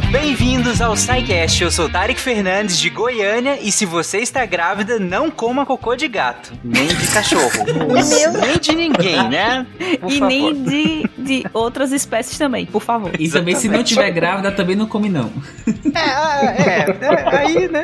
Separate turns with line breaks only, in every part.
Baby. Ao SciCast. Eu sou Tarek Fernandes de Goiânia e se você está grávida, não coma cocô de gato, nem de cachorro, nem de ninguém, né?
Por e favor. nem de, de outras espécies também, por favor.
E também se não tiver grávida, também não come não.
É, é, é aí, né?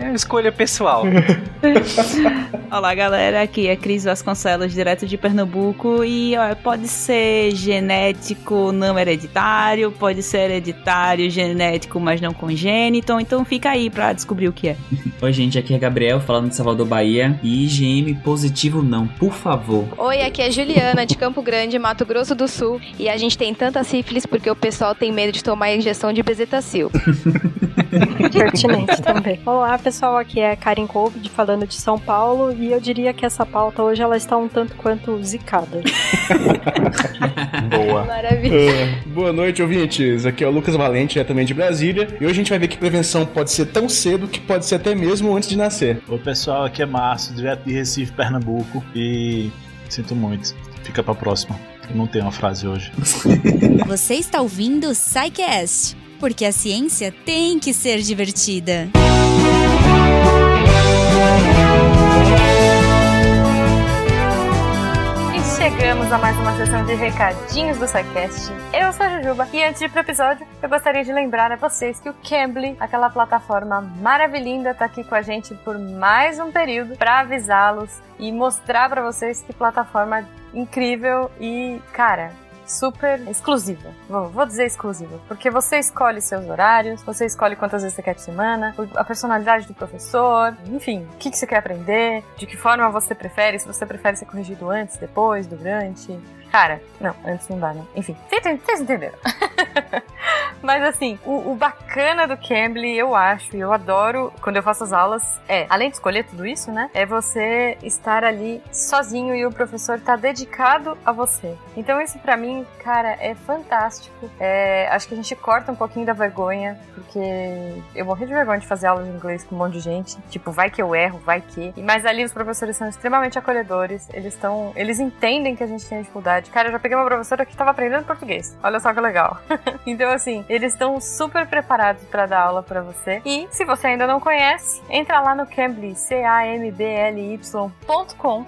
É, é escolha pessoal.
Olá, galera. Aqui é Cris Vasconcelos, direto de Pernambuco e ó, pode ser genético não hereditário, pode ser hereditário, genético, mas não congênito. Então fica aí pra descobrir o que é.
Oi, gente, aqui é Gabriel, falando de Salvador, Bahia. E IgM positivo não, por favor.
Oi, aqui é Juliana, de Campo Grande, Mato Grosso do Sul. E a gente tem tanta sífilis porque o pessoal tem medo de tomar a injeção de bezetacil.
Pertinente também. Olá, pessoal, aqui é Karin Covid, falando de São Paulo. E eu diria que essa pauta hoje ela está um tanto quanto zicada.
Boa.
Maravilha.
Uh, boa noite, ouvintes. Aqui é o Lucas Valente, é também de Brasília. E hoje a gente vai ver que prevenção pode ser tão cedo que pode ser até mesmo antes de nascer.
Oi, pessoal, aqui é Márcio, direto de Recife, Pernambuco. E sinto muito. Fica pra próxima. Eu não tenho uma frase hoje.
Você está ouvindo o SciCast, porque a ciência tem que ser divertida.
chegamos a mais uma sessão de recadinhos do SciCast. Eu sou a Jujuba e antes de ir pro episódio, eu gostaria de lembrar a vocês que o Cambly, aquela plataforma maravilhosa, tá aqui com a gente por mais um período para avisá-los e mostrar para vocês que plataforma incrível e, cara, super exclusiva. Vou, dizer exclusiva, porque você escolhe seus horários, você escolhe quantas vezes você quer por semana, a personalidade do professor, enfim, o que, que você quer aprender, de que forma você prefere, se você prefere ser corrigido antes, depois, durante. Cara, não, antes não dá, né? Enfim, vocês entenderam. Mas assim, o, o, bacana do Cambly, eu acho, e eu adoro quando eu faço as aulas, é, além de escolher tudo isso, né? É você estar ali sozinho e o professor tá dedicado a você. Então isso para mim, cara, é fantástico. É, acho que a gente corta um pouquinho da vergonha, porque eu morri de vergonha de fazer aula de inglês com um monte de gente. Tipo, vai que eu erro, vai que. Mas ali os professores são extremamente acolhedores, eles estão. Eles entendem que a gente tem dificuldade. Cara, eu já peguei uma professora que tava aprendendo português. Olha só que legal. então, assim, eles estão super preparados para dar aula para você. E se você ainda não conhece, entra lá no Cambly, C-A-M-B-L-Y.com,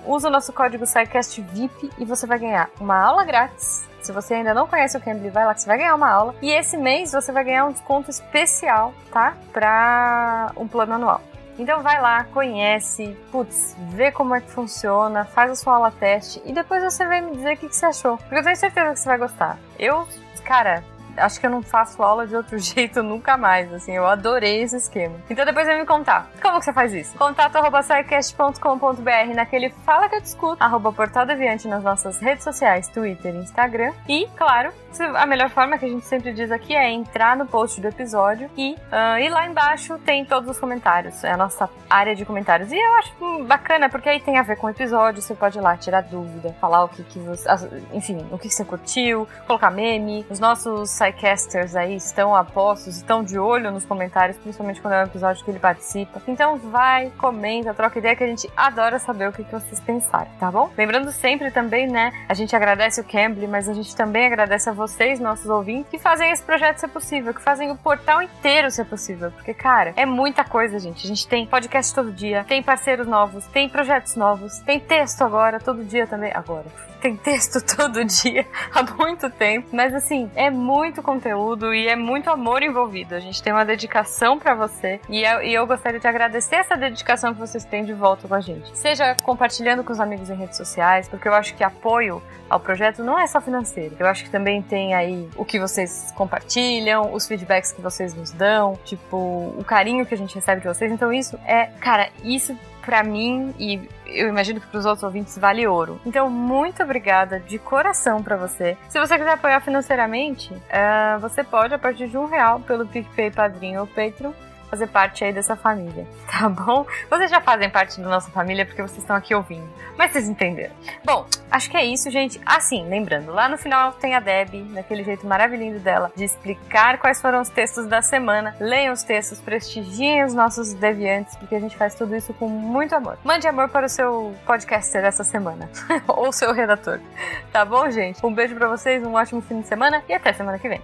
usa o nosso código SciCast VIP e você vai ganhar uma aula grátis se você ainda não conhece o Cambly, vai lá que você vai ganhar uma aula. E esse mês você vai ganhar um desconto especial, tá? Para um plano anual. Então vai lá, conhece, putz, vê como é que funciona, faz a sua aula teste e depois você vem me dizer o que, que você achou. Porque eu tenho certeza que você vai gostar. Eu, cara, acho que eu não faço aula de outro jeito nunca mais, assim, eu adorei esse esquema. Então depois vem me contar, como que você faz isso? Contato arroba naquele Fala que eu discuto, arroba Portal Deviante nas nossas redes sociais, Twitter e Instagram. E, claro, a melhor forma que a gente sempre diz aqui é entrar no post do episódio e, uh, e lá embaixo tem todos os comentários, é a nossa área de comentários. E eu acho bacana, porque aí tem a ver com o episódio, você pode ir lá tirar dúvida, falar o que, que você. Enfim, o que, que você curtiu, colocar meme, os nossos Psycasters aí estão a postos, estão de olho nos comentários, principalmente quando é um episódio que ele participa. Então vai, comenta, troca ideia que a gente adora saber o que, que vocês pensaram, tá bom? Lembrando sempre também, né, a gente agradece o Cambly, mas a gente também agradece a vocês, nossos ouvintes, que fazem esse projeto ser possível, que fazem o portal inteiro ser possível. Porque, cara, é muita coisa, gente. A gente tem podcast todo dia, tem parceiros novos, tem projetos novos, tem texto agora, todo dia também. Agora tem texto todo dia há muito tempo, mas assim, é muito conteúdo e é muito amor envolvido. A gente tem uma dedicação para você e eu, e eu gostaria de agradecer essa dedicação que vocês têm de volta com a gente. Seja compartilhando com os amigos em redes sociais, porque eu acho que apoio ao projeto não é só financeiro. Eu acho que também tem aí o que vocês compartilham, os feedbacks que vocês nos dão, tipo, o carinho que a gente recebe de vocês. Então isso é, cara, isso para mim e eu imagino que para os outros ouvintes vale ouro. Então, muito obrigada de coração para você. Se você quiser apoiar financeiramente, uh, você pode a partir de um real pelo PicPay, Padrinho ou Patreon fazer parte aí dessa família, tá bom? Vocês já fazem parte da nossa família porque vocês estão aqui ouvindo, mas vocês entenderam. Bom, acho que é isso, gente. Assim, lembrando, lá no final tem a Deb, daquele jeito maravilhoso dela, de explicar quais foram os textos da semana. Leiam os textos, prestigiem os nossos deviantes, porque a gente faz tudo isso com muito amor. Mande amor para o seu podcaster dessa semana, ou seu redator, tá bom, gente? Um beijo para vocês, um ótimo fim de semana e até semana que vem.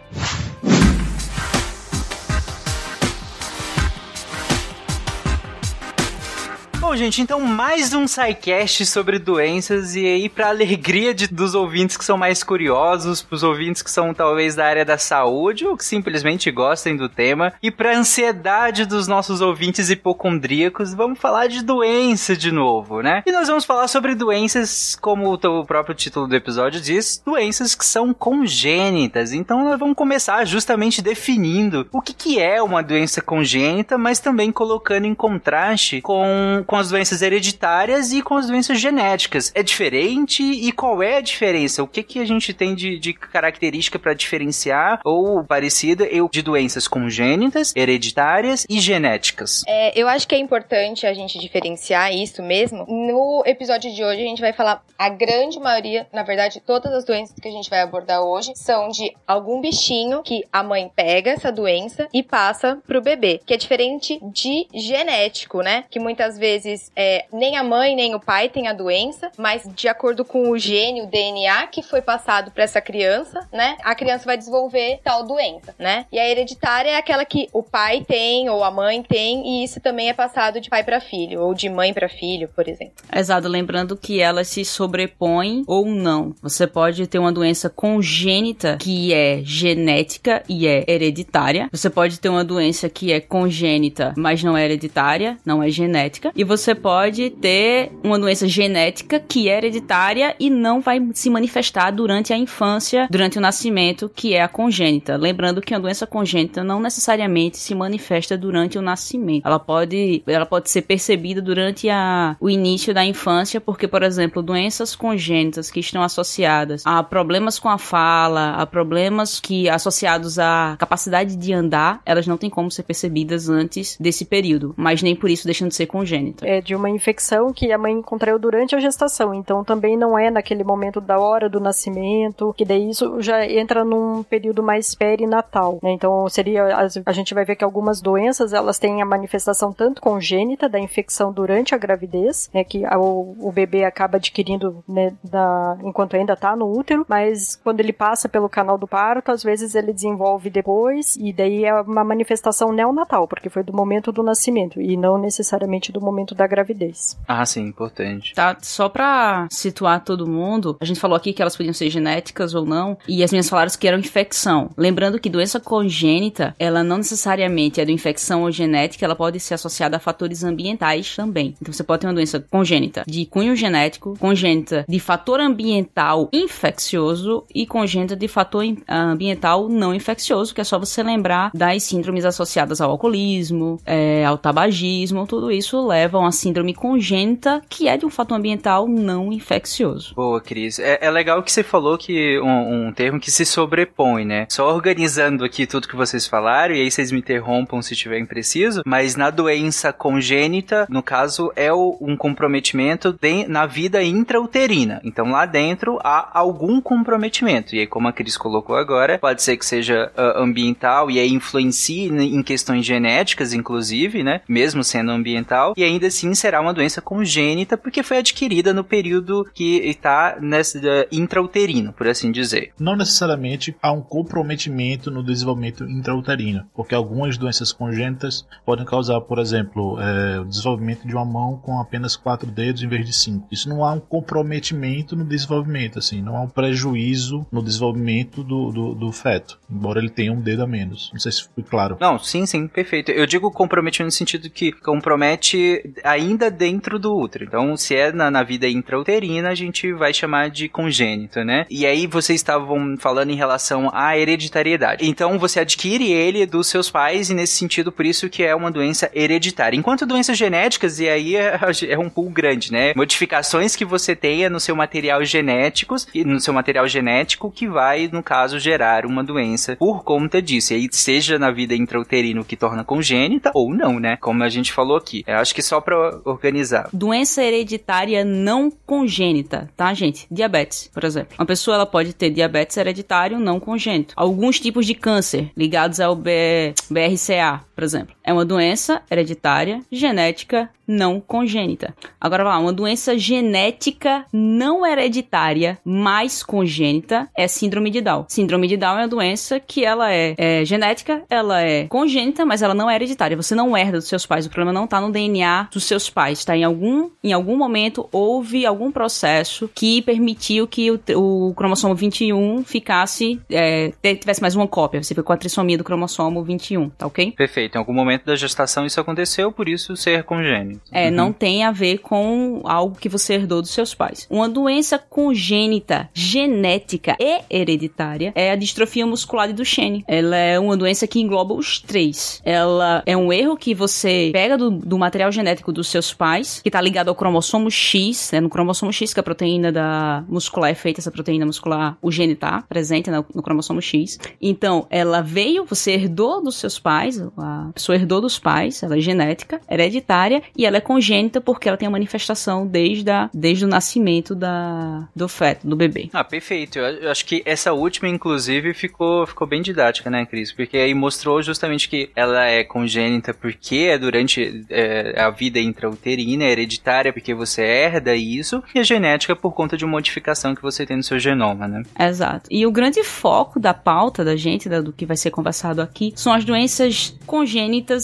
Bom, gente, então mais um SciCast sobre doenças e aí pra alegria de, dos ouvintes que são mais curiosos, pros ouvintes que são talvez da área da saúde ou que simplesmente gostem do tema e pra ansiedade dos nossos ouvintes hipocondríacos, vamos falar de doença de novo, né? E nós vamos falar sobre doenças, como o próprio título do episódio diz, doenças que são congênitas. Então nós vamos começar justamente definindo o que, que é uma doença congênita, mas também colocando em contraste com, com as doenças hereditárias e com as doenças genéticas. É diferente e qual é a diferença? O que, que a gente tem de, de característica para diferenciar ou parecida eu, de doenças congênitas, hereditárias e genéticas?
É, eu acho que é importante a gente diferenciar isso mesmo. No episódio de hoje, a gente vai falar a grande maioria, na verdade, todas as doenças que a gente vai abordar hoje são de algum bichinho que a mãe pega essa doença e passa pro bebê, que é diferente de genético, né? Que muitas vezes é, nem a mãe nem o pai tem a doença, mas de acordo com o gene, o DNA que foi passado para essa criança, né? A criança vai desenvolver tal doença, né? E a hereditária é aquela que o pai tem ou a mãe tem e isso também é passado de pai para filho ou de mãe para filho, por exemplo.
Exato, lembrando que elas se sobrepõem ou não. Você pode ter uma doença congênita que é genética e é hereditária. Você pode ter uma doença que é congênita, mas não é hereditária, não é genética. E você pode ter uma doença genética que é hereditária e não vai se manifestar durante a infância, durante o nascimento, que é a congênita. Lembrando que a doença congênita não necessariamente se manifesta durante o nascimento. Ela pode, ela pode ser percebida durante a, o início da infância, porque, por exemplo, doenças congênitas que estão associadas a problemas com a fala, a problemas que associados à capacidade de andar, elas não têm como ser percebidas antes desse período, mas nem por isso deixam de ser congênita.
É de uma infecção que a mãe contraiu durante a gestação, então também não é naquele momento da hora do nascimento, que daí isso já entra num período mais perinatal, né? Então seria a gente vai ver que algumas doenças elas têm a manifestação tanto congênita da infecção durante a gravidez, né, que o, o bebê acaba adquirindo né, da, enquanto ainda está no útero, mas quando ele passa pelo canal do parto, às vezes ele desenvolve depois e daí é uma manifestação neonatal, porque foi do momento do nascimento e não necessariamente do momento da gravidez.
Ah, sim, importante.
Tá, só pra situar todo mundo, a gente falou aqui que elas podiam ser genéticas ou não, e as minhas falaram que eram infecção. Lembrando que doença congênita, ela não necessariamente é de infecção ou genética, ela pode ser associada a fatores ambientais também. Então você pode ter uma doença congênita de cunho genético, congênita de fator ambiental infeccioso e congênita de fator ambiental não infeccioso, que é só você lembrar das síndromes associadas ao alcoolismo, é, ao tabagismo, tudo isso leva a uma síndrome congênita que é de um fator ambiental não infeccioso.
Boa, Cris. É, é legal que você falou que um, um, termo que se sobrepõe, né? Só organizando aqui tudo que vocês falaram, e aí vocês me interrompam se tiver impreciso, mas na doença congênita, no caso, é o, um comprometimento de, na vida intrauterina. Então lá dentro há algum comprometimento. E aí, como a Cris colocou agora, pode ser que seja uh, ambiental e aí influencie em questões genéticas, inclusive, né? Mesmo sendo ambiental, e ainda assim será uma doença congênita porque foi adquirida no período que está nessa uh, intrauterino, por assim dizer.
Não necessariamente há um comprometimento no desenvolvimento intrauterino, porque algumas doenças congênitas podem causar, por exemplo, é, o desenvolvimento de uma mão com apenas quatro dedos em vez de cinco. Isso não há um comprometimento no desenvolvimento, assim, não há um prejuízo no desenvolvimento do, do, do feto, embora ele tenha um dedo a menos. Não sei se foi claro.
Não, sim, sim, perfeito. Eu digo comprometimento no sentido que compromete ainda dentro do útero. Então, se é na, na vida intrauterina, a gente vai chamar de congênito, né? E aí vocês estavam falando em relação à hereditariedade. Então, você adquire ele dos seus pais e nesse sentido, por isso que é uma doença hereditária. Enquanto doenças genéticas, e aí é, é um pool grande, né? Modificações que você tenha no seu material genético, no seu material genético que vai, no caso, gerar uma doença por conta disso. E aí, seja na vida intrauterina que torna congênita ou não, né? Como a gente falou aqui. Eu acho que só pra organizar.
Doença hereditária não congênita, tá, gente? Diabetes, por exemplo. Uma pessoa ela pode ter diabetes hereditário não congênito. Alguns tipos de câncer ligados ao. BRCA, por exemplo. É uma doença hereditária, genética, não congênita. Agora lá, uma doença genética não hereditária, mais congênita, é síndrome de Down. Síndrome de Down é uma doença que ela é, é genética, ela é congênita, mas ela não é hereditária. Você não herda dos seus pais. O problema não tá no DNA dos seus pais, tá? Em algum, em algum momento houve algum processo que permitiu que o, o cromossomo 21 ficasse, é, tivesse mais uma cópia. Você ficou com a trissomia do cromossomo 21, tá ok?
Perfeito. Em algum momento da gestação isso aconteceu, por isso ser congênito.
É, uhum. não tem a ver com algo que você herdou dos seus pais. Uma doença congênita, genética e hereditária é a distrofia muscular de Duchenne. Ela é uma doença que engloba os três. Ela é um erro que você pega do, do material genético dos seus pais, que está ligado ao cromossomo X, né? No cromossomo X, que a proteína da muscular é feita, essa proteína muscular, o gene tá presente no, no cromossomo X. Então, ela veio, você herdou dos seus pais, a pessoa herdou dos pais, ela é genética, hereditária, e ela é congênita porque ela tem a manifestação desde, a, desde o nascimento da, do feto, do bebê.
Ah, perfeito. Eu, acho que essa última, inclusive, ficou, ficou bem didática, né, Cris? Porque aí mostrou justamente que ela é congênita porque é durante é, a vida intrauterina, é hereditária porque você herda isso, e a genética por conta de uma modificação que você tem no seu genoma, né?
Exato. E o grande foco da pauta da gente, da, do que vai ser conversado aqui, são as doenças congênitas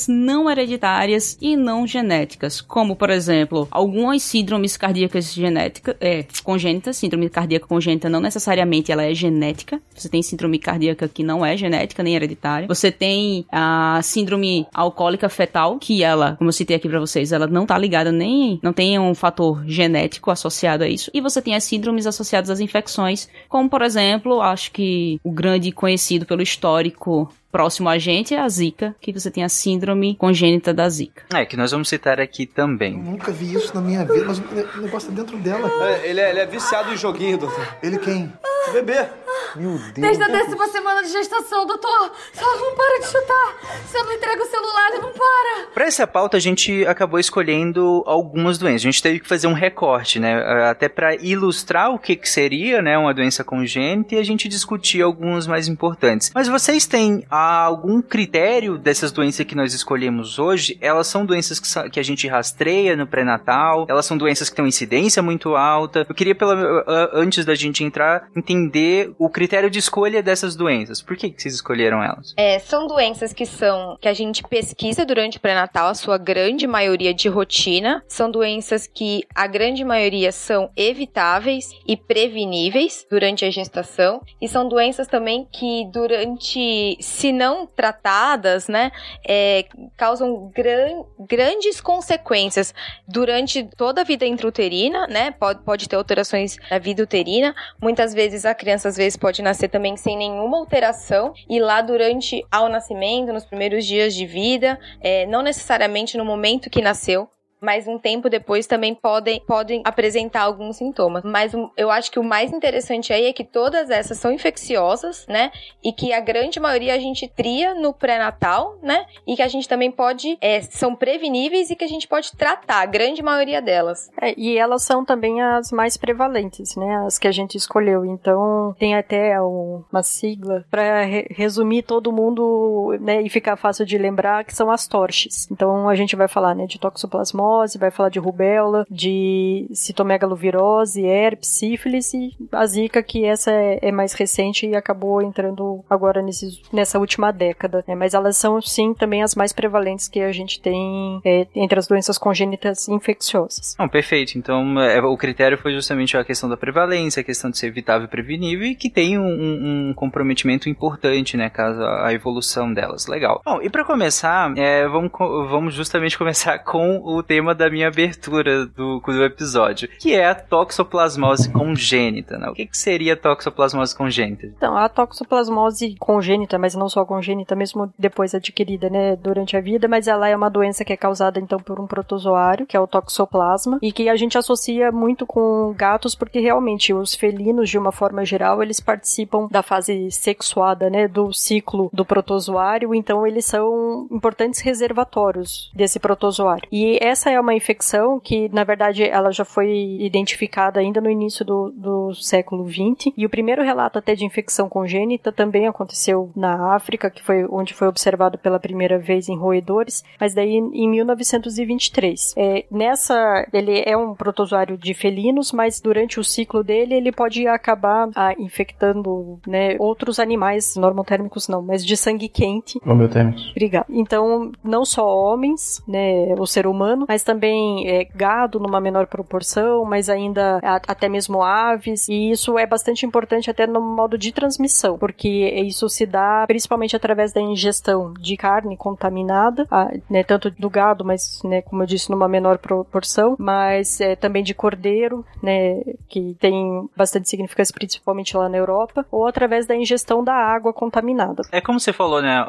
não hereditárias e não genéticas, como, por exemplo, algumas síndromes cardíacas genéticas, é, congênitas, síndrome cardíaca congênita não necessariamente ela é genética, você tem síndrome cardíaca que não é genética nem hereditária, você tem a síndrome alcoólica fetal, que ela, como eu citei aqui para vocês, ela não tá ligada nem, não tem um fator genético associado a isso, e você tem as síndromes associadas às infecções, como, por exemplo, acho que o grande conhecido pelo histórico próximo a gente é a Zika, que você tem a síndrome congênita da Zika.
É, que nós vamos citar aqui também.
Eu nunca vi isso na minha vida, mas o negócio é dentro dela.
É, ele, é, ele é viciado em joguinho, doutor.
Ele quem?
O bebê.
Meu Deus.
Desde a décima semana de gestação, doutor. Ela não para de chutar. Se eu não entrego o celular, ele não para.
Para essa pauta, a gente acabou escolhendo algumas doenças. A gente teve que fazer um recorte, né? Até para ilustrar o que, que seria, né, uma doença congênita e a gente discutir alguns mais importantes. Mas vocês têm algum critério dessas doenças que nós escolhemos hoje? Elas são doenças que, que a gente rastreia no pré-natal? Elas são doenças que têm incidência muito alta? Eu queria, pela, antes da gente entrar, entender o critério de escolha dessas doenças. Por que, que vocês escolheram elas?
É, são doenças que são que a gente pesquisa durante o pré-natal, a sua grande maioria de rotina. São doenças que a grande maioria são evitáveis e preveníveis durante a gestação. E são doenças também que durante, se não tratadas, né, é, causam gran, grandes consequências durante toda a vida intrauterina, né? Pode, pode ter alterações na vida uterina. Muitas vezes a criança às vezes pode nascer também sem nenhuma alteração e lá durante ao nascimento, nos primeiros dias de vida, é, não necessariamente no momento que nasceu, mas um tempo depois também podem, podem apresentar alguns sintomas. Mas eu acho que o mais interessante aí é que todas essas são infecciosas, né? E que a grande maioria a gente tria no pré-natal, né? E que a gente também pode, é, são preveníveis e que a gente pode tratar, a grande maioria delas.
É, e elas são também as mais prevalentes, né? As que a gente escolheu. Então, tem até uma sigla para re resumir todo mundo, né? E ficar fácil de lembrar, que são as torches. Então, a gente vai falar, né? De toxoplasmose vai falar de rubéola, de citomegalovirose, herpes, sífilis e a zika, que essa é, é mais recente e acabou entrando agora nesse, nessa última década. Né? Mas elas são, sim, também as mais prevalentes que a gente tem é, entre as doenças congênitas infecciosas.
Não, perfeito. Então, é, o critério foi justamente a questão da prevalência, a questão de ser evitável e prevenível e que tem um, um comprometimento importante, né, caso a evolução delas. Legal. Bom, e para começar, é, vamos, vamos justamente começar com o tema tema da minha abertura do, do episódio, que é a toxoplasmose congênita. Né? O que, que seria toxoplasmose congênita?
Então, a toxoplasmose congênita, mas não só congênita, mesmo depois adquirida, né, durante a vida, mas ela é uma doença que é causada então por um protozoário, que é o toxoplasma, e que a gente associa muito com gatos porque realmente os felinos, de uma forma geral, eles participam da fase sexuada, né, do ciclo do protozoário, então eles são importantes reservatórios desse protozoário. E essa essa é uma infecção que, na verdade, ela já foi identificada ainda no início do, do século XX. E o primeiro relato até de infecção congênita também aconteceu na África, que foi onde foi observado pela primeira vez em roedores, mas daí em 1923. É, nessa, ele é um protozoário de felinos, mas durante o ciclo dele ele pode acabar ah, infectando né, outros animais, normotérmicos não, mas de sangue quente.
Homeotérmicos.
Obrigada. Então, não só homens, né, o ser humano, mas também é, gado numa menor proporção, mas ainda a, até mesmo aves, e isso é bastante importante até no modo de transmissão, porque isso se dá principalmente através da ingestão de carne contaminada, a, né, tanto do gado, mas, né, como eu disse, numa menor proporção, mas é, também de cordeiro, né, que tem bastante significância principalmente lá na Europa, ou através da ingestão da água contaminada.
É como você falou, né?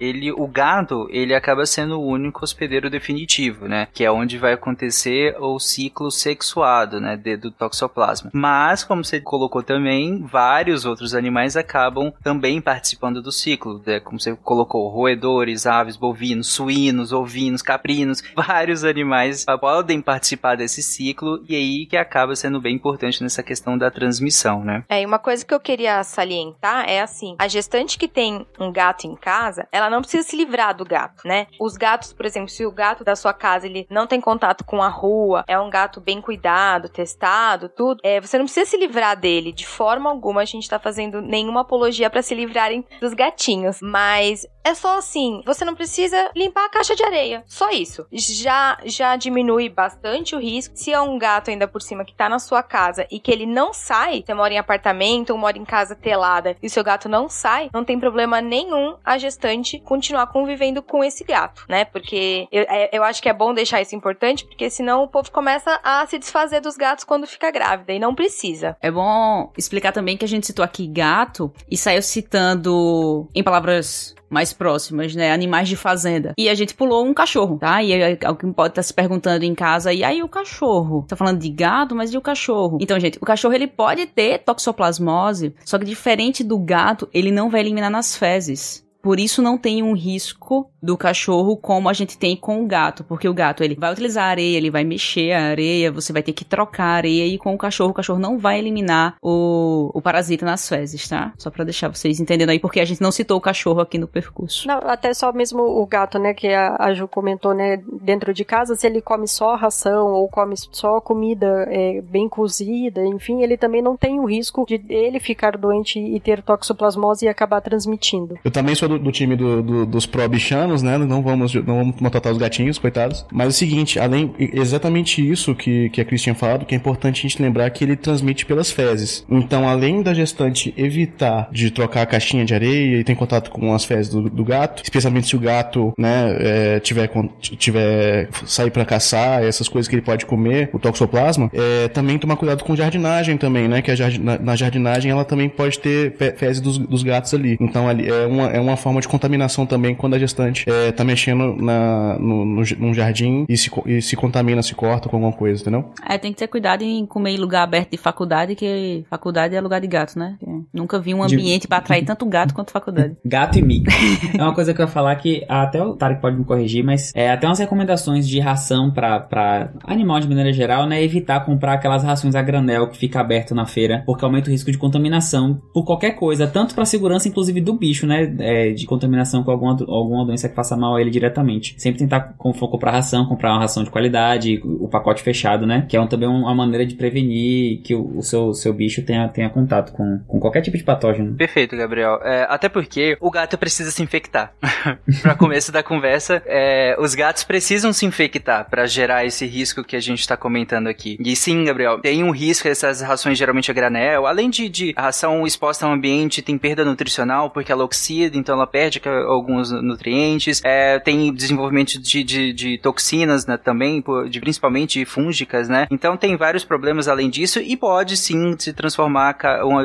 ele, o gado, ele acaba sendo o único hospedeiro definitivo, né? Que é onde vai acontecer o ciclo sexuado, né? de- do toxoplasma. Mas, como você colocou também, vários outros animais acabam também participando do ciclo, né? Como você colocou, roedores, aves, bovinos, suínos, ovinos, caprinos, vários animais podem participar desse ciclo e aí que acaba sendo bem importante nessa questão da transmissão, né?
É, e uma coisa que eu queria salientar é assim: a gestante que tem um gato em casa, ela não precisa se livrar do gato, né? Os gatos, por exemplo, se o gato da sua casa ele não tem contato com a rua, é um gato bem cuidado, testado, tudo, é, você não precisa se livrar dele. De forma alguma a gente tá fazendo nenhuma apologia pra se livrarem dos gatinhos, mas é só assim, você não precisa limpar a caixa de areia, só isso. Já já diminui bastante o risco. Se é um gato ainda por cima que tá na sua casa e que ele não sai, você mora em apartamento ou mora em casa telada e seu gato não sai, não tem problema nenhum a gestante continuar convivendo com esse gato, né? Porque eu, é- eu acho que é bom deixar isso importante, porque senão o povo começa a se desfazer dos gatos quando fica grávida e não precisa.
É bom explicar também que a gente citou aqui gato e saiu citando em palavras mais próximas, né? Animais de fazenda. E a gente pulou um cachorro, tá? E alguém pode estar se perguntando em casa, e aí o cachorro? Tá falando de gado, mas e o cachorro? Então, gente, o cachorro ele pode ter toxoplasmose, só que diferente do gato, ele não vai eliminar nas fezes. Por isso não tem um risco do cachorro como a gente tem com o gato, porque o gato ele vai utilizar a areia, ele vai mexer a areia, você vai ter que trocar a areia e com o cachorro o cachorro não vai eliminar o, o parasita nas fezes, tá? Só pra deixar vocês entendendo aí porque a gente não citou o cachorro aqui no percurso.
Não, até só mesmo o gato, né, que a, a Ju comentou, né, dentro de casa, se ele come só ração ou come só comida é, bem cozida, enfim, ele também não tem o risco de ele ficar doente e ter toxoplasmose e acabar transmitindo.
Eu também sou do, do time do- do- dos pró-bichanos, né? Não vamos, não vamos maltratar os gatinhos, coitados. Mas é o seguinte, além, exatamente isso que, que a Cris tinha falado, que é importante a gente lembrar que ele transmite pelas fezes. Então, além da gestante evitar de trocar a caixinha de areia e ter contato com as fezes do, do gato, especialmente se o gato, né, é, tiver, tiver sair pra caçar, essas coisas que ele pode comer, o toxoplasma, é, também tomar cuidado com jardinagem também, né? Que a jardi- na, na jardinagem ela também pode ter fe- fezes dos, dos gatos ali. Então ali é uma, é uma forma de contaminação também quando a gestante é, tá mexendo na, no, no, num jardim e se, e se contamina, se corta com alguma coisa, entendeu?
É, tem que ter cuidado em comer em lugar aberto de faculdade, que faculdade é lugar de gato, né? Nunca vi um
De-
ambiente pra atrair tanto gato quanto faculdade.
Gato e mico. é uma coisa que eu ia falar que até o Tarek pode me corrigir, mas é até umas recomendações de ração pra, pra animal de maneira geral, né? Evitar comprar aquelas rações a granel que fica aberto na feira, porque aumenta o risco de contaminação por qualquer coisa, tanto pra segurança, inclusive, do bicho, né? É, de contaminação com alguma, alguma doença que faça mal a ele diretamente. Sempre tentar comprar ração, comprar uma ração de qualidade, o pacote fechado, né? Que é um- também uma maneira de prevenir que o, o seu, seu bicho tenha, tenha contato com, com qualquer tipo de patógeno.
Perfeito, Gabriel. É, até porque o gato precisa se infectar. pra começo da conversa, é, os gatos precisam se infectar pra gerar esse risco que a gente tá comentando aqui. E sim, Gabriel, tem um risco essas rações geralmente a granel, além de, de a ração exposta ao ambiente tem perda nutricional porque ela oxida, então ela perde ca- alguns nutrientes. É, tem desenvolvimento de, de, de toxinas né, também, de, principalmente fúngicas, né? Então tem vários problemas além disso e pode sim se transformar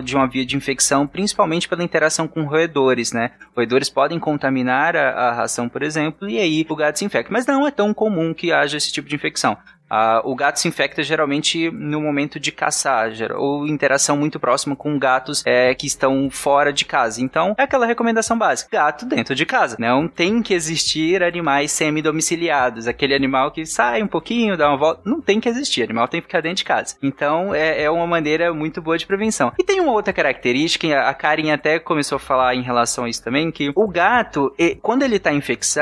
de uma via de infecção, principalmente pela interação com roedores, né? Roedores podem contaminar a, a ração, por exemplo, e aí o gato se infecta. Mas não é tão comum que haja esse tipo de infecção. Ah, o gato se infecta geralmente no momento de caçar, ou interação muito próxima com gatos é, que estão fora de casa. Então, é aquela recomendação básica: gato dentro de casa. Não tem que existir animais semi-domiciliados. Aquele animal que sai um pouquinho, dá uma volta. Não tem que existir. Animal tem que ficar dentro de casa. Então, é, é uma maneira muito boa de prevenção. E tem uma outra característica, a Karen até começou a falar em relação a isso também, que o gato, quando ele está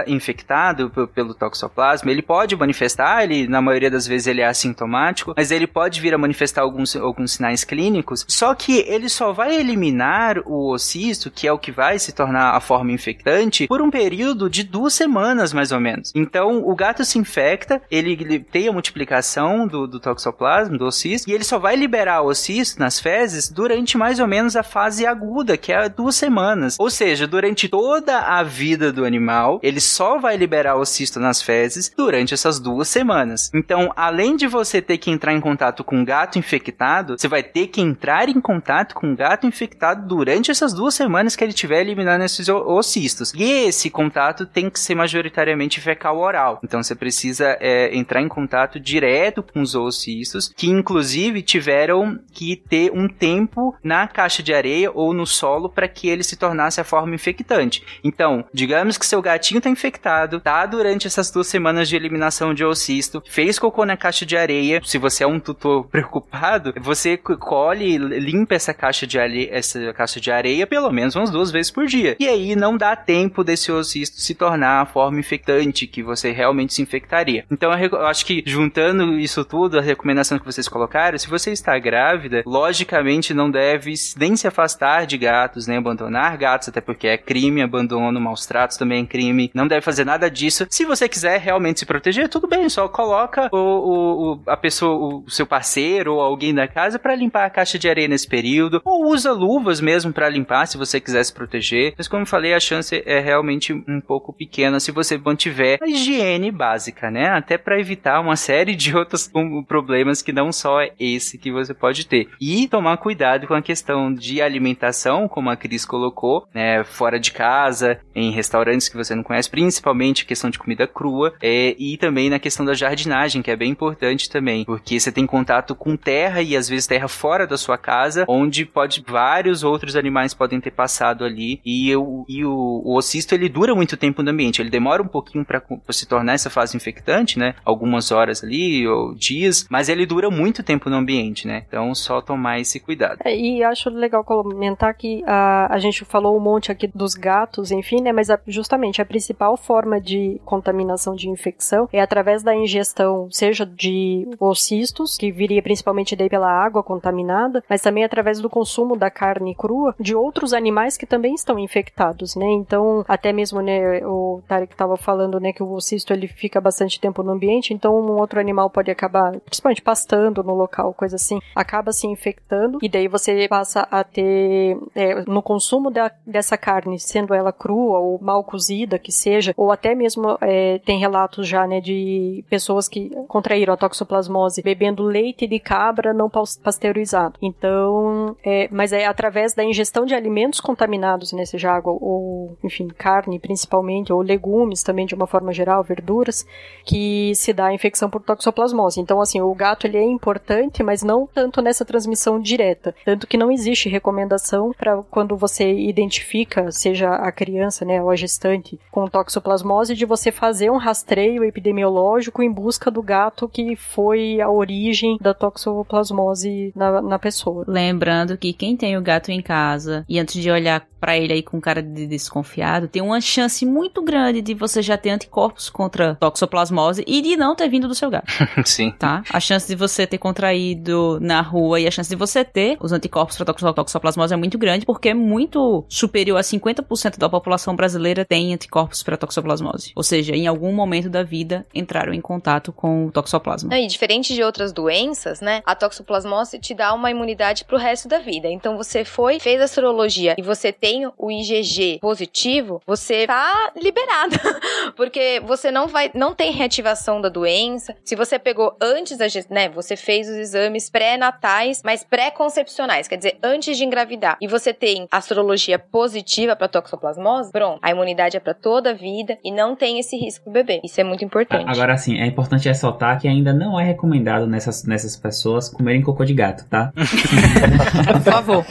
infectado pelo toxoplasma, ele pode manifestar, ele, na maioria das vezes ele é assintomático, mas ele pode vir a manifestar alguns, alguns sinais clínicos, só que ele só vai eliminar o ocisto, que é o que vai se tornar a forma infectante, por um período de duas semanas, mais ou menos. Então, o gato se infecta, ele, ele tem a multiplicação do, do toxoplasma, do ocisto, e ele só vai liberar o ocisto nas fezes durante mais ou menos a fase aguda, que é duas semanas. Ou seja, durante toda a vida do animal, ele só vai liberar o cisto nas fezes durante essas duas semanas. Então, além de você ter que entrar em contato com um gato infectado, você vai ter que entrar em contato com um gato infectado durante essas duas semanas que ele estiver eliminando esses ocistos. E esse contato tem que ser majoritariamente fecal oral. Então, você precisa é, entrar em contato direto com os oocistos, que inclusive tiveram que ter um tempo na caixa de areia ou no solo para que ele se tornasse a forma infectante. Então, digamos que seu gatinho tá infectado, tá durante essas duas semanas de eliminação de oocisto, fez cocô na caixa de areia. Se você é um tutor preocupado, você colhe, limpa essa caixa de areia, essa caixa de areia pelo menos umas duas vezes por dia. E aí não dá tempo desse oocisto se tornar a forma infectante que você realmente se infectaria. Então eu acho que juntando isso tudo, a recomendação que vocês colocaram, se você está grávida, logicamente não deve nem se afastar de gatos, nem abandonar gatos, até porque é crime, abandono, maus tratos também é crime. Não deve fazer nada disso. Se você quiser realmente se proteger, tudo bem, só coloca o, o- o- a pessoa, o seu parceiro ou alguém da casa para limpar a caixa de areia nesse período, ou usa luvas mesmo para limpar se você quiser se proteger. Mas como eu falei, a chance é realmente um pouco pequena se você mantiver a higiene básica, né? Até para evitar uma série de outros problemas que não só é esse que você pode ter. E tomar cuidado com a questão de alimentação, como a Cris colocou, né? Fora de casa, em restaurantes que você não conhece, principalmente a questão de comida crua, é, e também na questão da jardinagem, que é bem importante também, porque você tem contato com terra e às vezes terra fora da sua casa, onde pode vários outros animais podem ter passado ali e, o, e o, o ocisto ele dura muito tempo no ambiente, ele demora um pouquinho para se tornar essa fase infectante, né? Algumas horas ali ou dias, mas ele dura muito tempo no ambiente, né? Então só tomar esse cuidado.
É, e acho legal comentar que a, a gente falou um monte aqui dos gatos, enfim, né? Mas a- justamente a principal forma de contaminação de infecção é através da ingestão, seja de ocistos, que viria principalmente daí pela água contaminada, mas também através do consumo da carne crua de outros animais que também estão infectados, né? Então, até mesmo, né, o Tarek estava falando, né, que o ocisto ele fica bastante tempo no ambiente, então um outro animal pode acabar, principalmente pastando no local, coisa assim, acaba se infectando e daí você passa a ter é, no consumo da- dessa carne, sendo ela crua ou mal cozida que seja, ou até mesmo é, tem relatos já, né, de pessoas que contraíram a toxoplasmose bebendo leite de cabra não pasteurizado. Então, é, mas é através da ingestão de alimentos contaminados, né, seja água ou, enfim, carne principalmente, ou legumes também de uma forma geral, verduras, que se dá a infecção por toxoplasmose. Então, assim, o gato ele é importante, mas não tanto nessa transmissão direta. Tanto que não existe recomendação para quando você identifica, seja a criança, né, ou a gestante, com toxoplasmose, de você fazer um rastreio epidemiológico em busca do gato que foi a origem da toxoplasmose na, na pessoa.
Lembrando que quem tem o gato em casa e antes de olhar pra ele aí com cara de desconfiado, tem uma chance muito grande de você já ter anticorpos contra toxoplasmose e de não ter vindo do seu gato,
Sim.
tá? A chance de você ter contraído na rua e a chance de você ter os anticorpos para toxo- toxoplasmose é muito grande, porque é muito superior a 50% da população brasileira tem anticorpos para toxoplasmose. Ou seja, em algum momento da vida entraram em contato com o toxoplasma.
E diferente de outras doenças, né? A toxoplasmose te dá uma imunidade pro resto da vida. Então você foi, fez a sorologia e você tem tem o IgG positivo, você tá liberada, porque você não vai, não tem reativação da doença. Se você pegou antes da, né, você fez os exames pré-natais, mas pré-concepcionais, quer dizer, antes de engravidar, e você tem astrologia positiva para toxoplasmose, pronto, a imunidade é para toda a vida e não tem esse risco pro bebê. Isso é muito importante.
Agora sim, é importante ressaltar que ainda não é recomendado nessas, nessas pessoas comerem cocô de gato, tá?
Por favor.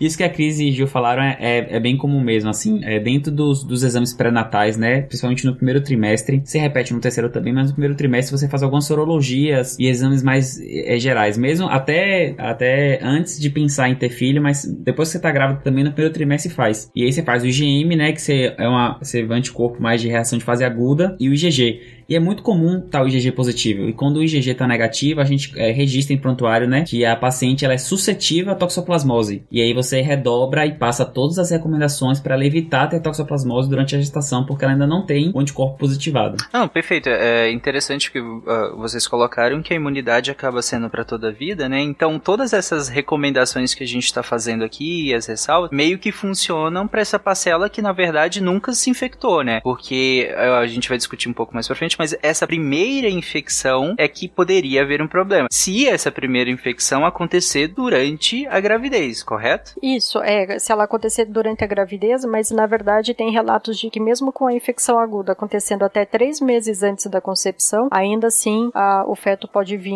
Isso que a Cris e Gil falaram é, é, é bem comum mesmo, assim, é dentro dos, dos exames pré-natais, né, principalmente no primeiro trimestre, se repete no terceiro também, mas no primeiro trimestre você faz algumas sorologias e exames mais é, gerais, mesmo até, até antes de pensar em ter filho, mas depois que você tá grávida também no primeiro trimestre faz. E aí você faz o IgM, né, que você é uma, você vê anticorpo mais de reação de fase aguda, e o IgG. E é muito comum tá o IgG positivo. E quando o IgG tá negativo, a gente é, registra em prontuário, né, que a paciente ela é suscetível à toxoplasmose. E aí você redobra e passa todas as recomendações para ela evitar ter toxoplasmose durante a gestação, porque ela ainda não tem o anticorpo positivado.
Não, perfeito. É interessante que uh, vocês colocaram que a imunidade acaba sendo para toda a vida, né? Então, todas essas recomendações que a gente está fazendo aqui e as ressalvas meio que funcionam para essa parcela que na verdade nunca se infectou, né? Porque uh, a gente vai discutir um pouco mais pra frente, mas essa primeira infecção é que poderia haver um problema. Se essa primeira infecção acontecer durante a gravidez, correto?
Isso, é, se ela acontecer durante a gravidez, mas na verdade tem relatos de que mesmo com a infecção aguda acontecendo até três meses antes da concepção, ainda assim a, o feto pode vir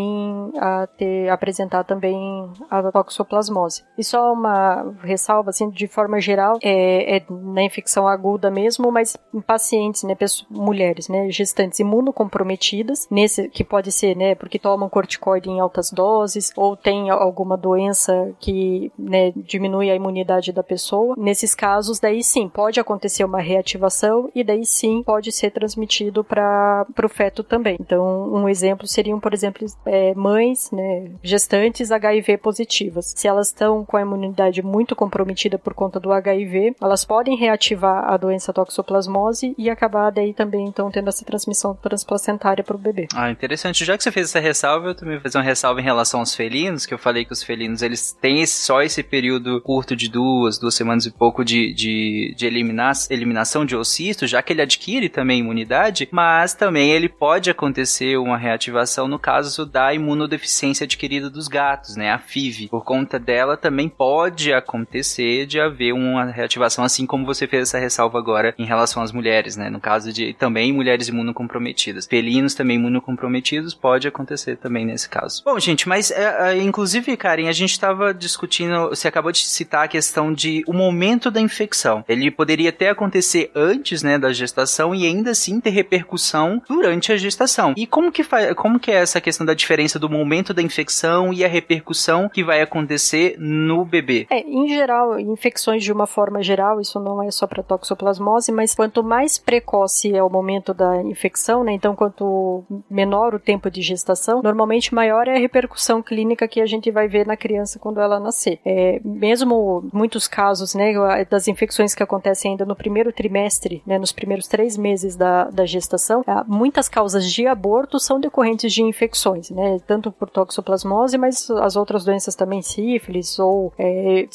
a ter, apresentar também a toxoplasmose. E só uma ressalva, assim, de forma geral, é, é na infecção aguda mesmo, mas em pacientes, né, pessoas, mulheres, né, gestantes imunocomprometidas, nesse, que pode ser, né, porque tomam corticoide em altas doses, ou tem alguma doença que, né, diminui a imunidade da pessoa. Nesses casos, daí sim, pode acontecer uma reativação e daí sim pode ser transmitido para o feto também. Então, um exemplo seriam, por exemplo, é, mães, né, gestantes HIV positivas. Se elas estão com a imunidade muito comprometida por conta do HIV, elas podem reativar a doença toxoplasmose e acabar daí também então tendo essa transmissão transplacentária para o bebê.
Ah, interessante. Já que você fez essa ressalva, eu também vou fazer uma ressalva em relação aos felinos, que eu falei que os felinos eles têm só esse período curto de duas, duas semanas e pouco de, de, de eliminar, eliminação de oocisto, já que ele adquire também imunidade, mas também ele pode acontecer uma reativação no caso da imunodeficiência adquirida dos gatos, né, a FIV. Por conta dela também pode acontecer de haver uma reativação, assim como você fez essa ressalva agora em relação às mulheres, né, no caso de também mulheres imunocomprometidas. Felinos também imunocomprometidos pode acontecer também nesse caso. Bom, gente, mas é, é, inclusive, Karen, a gente estava discutindo, você acabou de citar a questão de o momento da infecção. Ele poderia até acontecer antes, né, da gestação e ainda assim ter repercussão durante a gestação. E como que faz, como que é essa questão da diferença do momento da infecção e a repercussão que vai acontecer no bebê?
É, em geral, infecções de uma forma geral, isso não é só para toxoplasmose, mas quanto mais precoce é o momento da infecção, né, então quanto menor o tempo de gestação, normalmente maior é a repercussão clínica que a gente vai ver na criança quando ela nascer. É, mesmo muitos casos, né, das infecções que acontecem ainda no primeiro trimestre, né, nos primeiros três meses da, da gestação, muitas causas de aborto são decorrentes de infecções, né, tanto por toxoplasmose, mas as outras doenças também, sífilis ou é,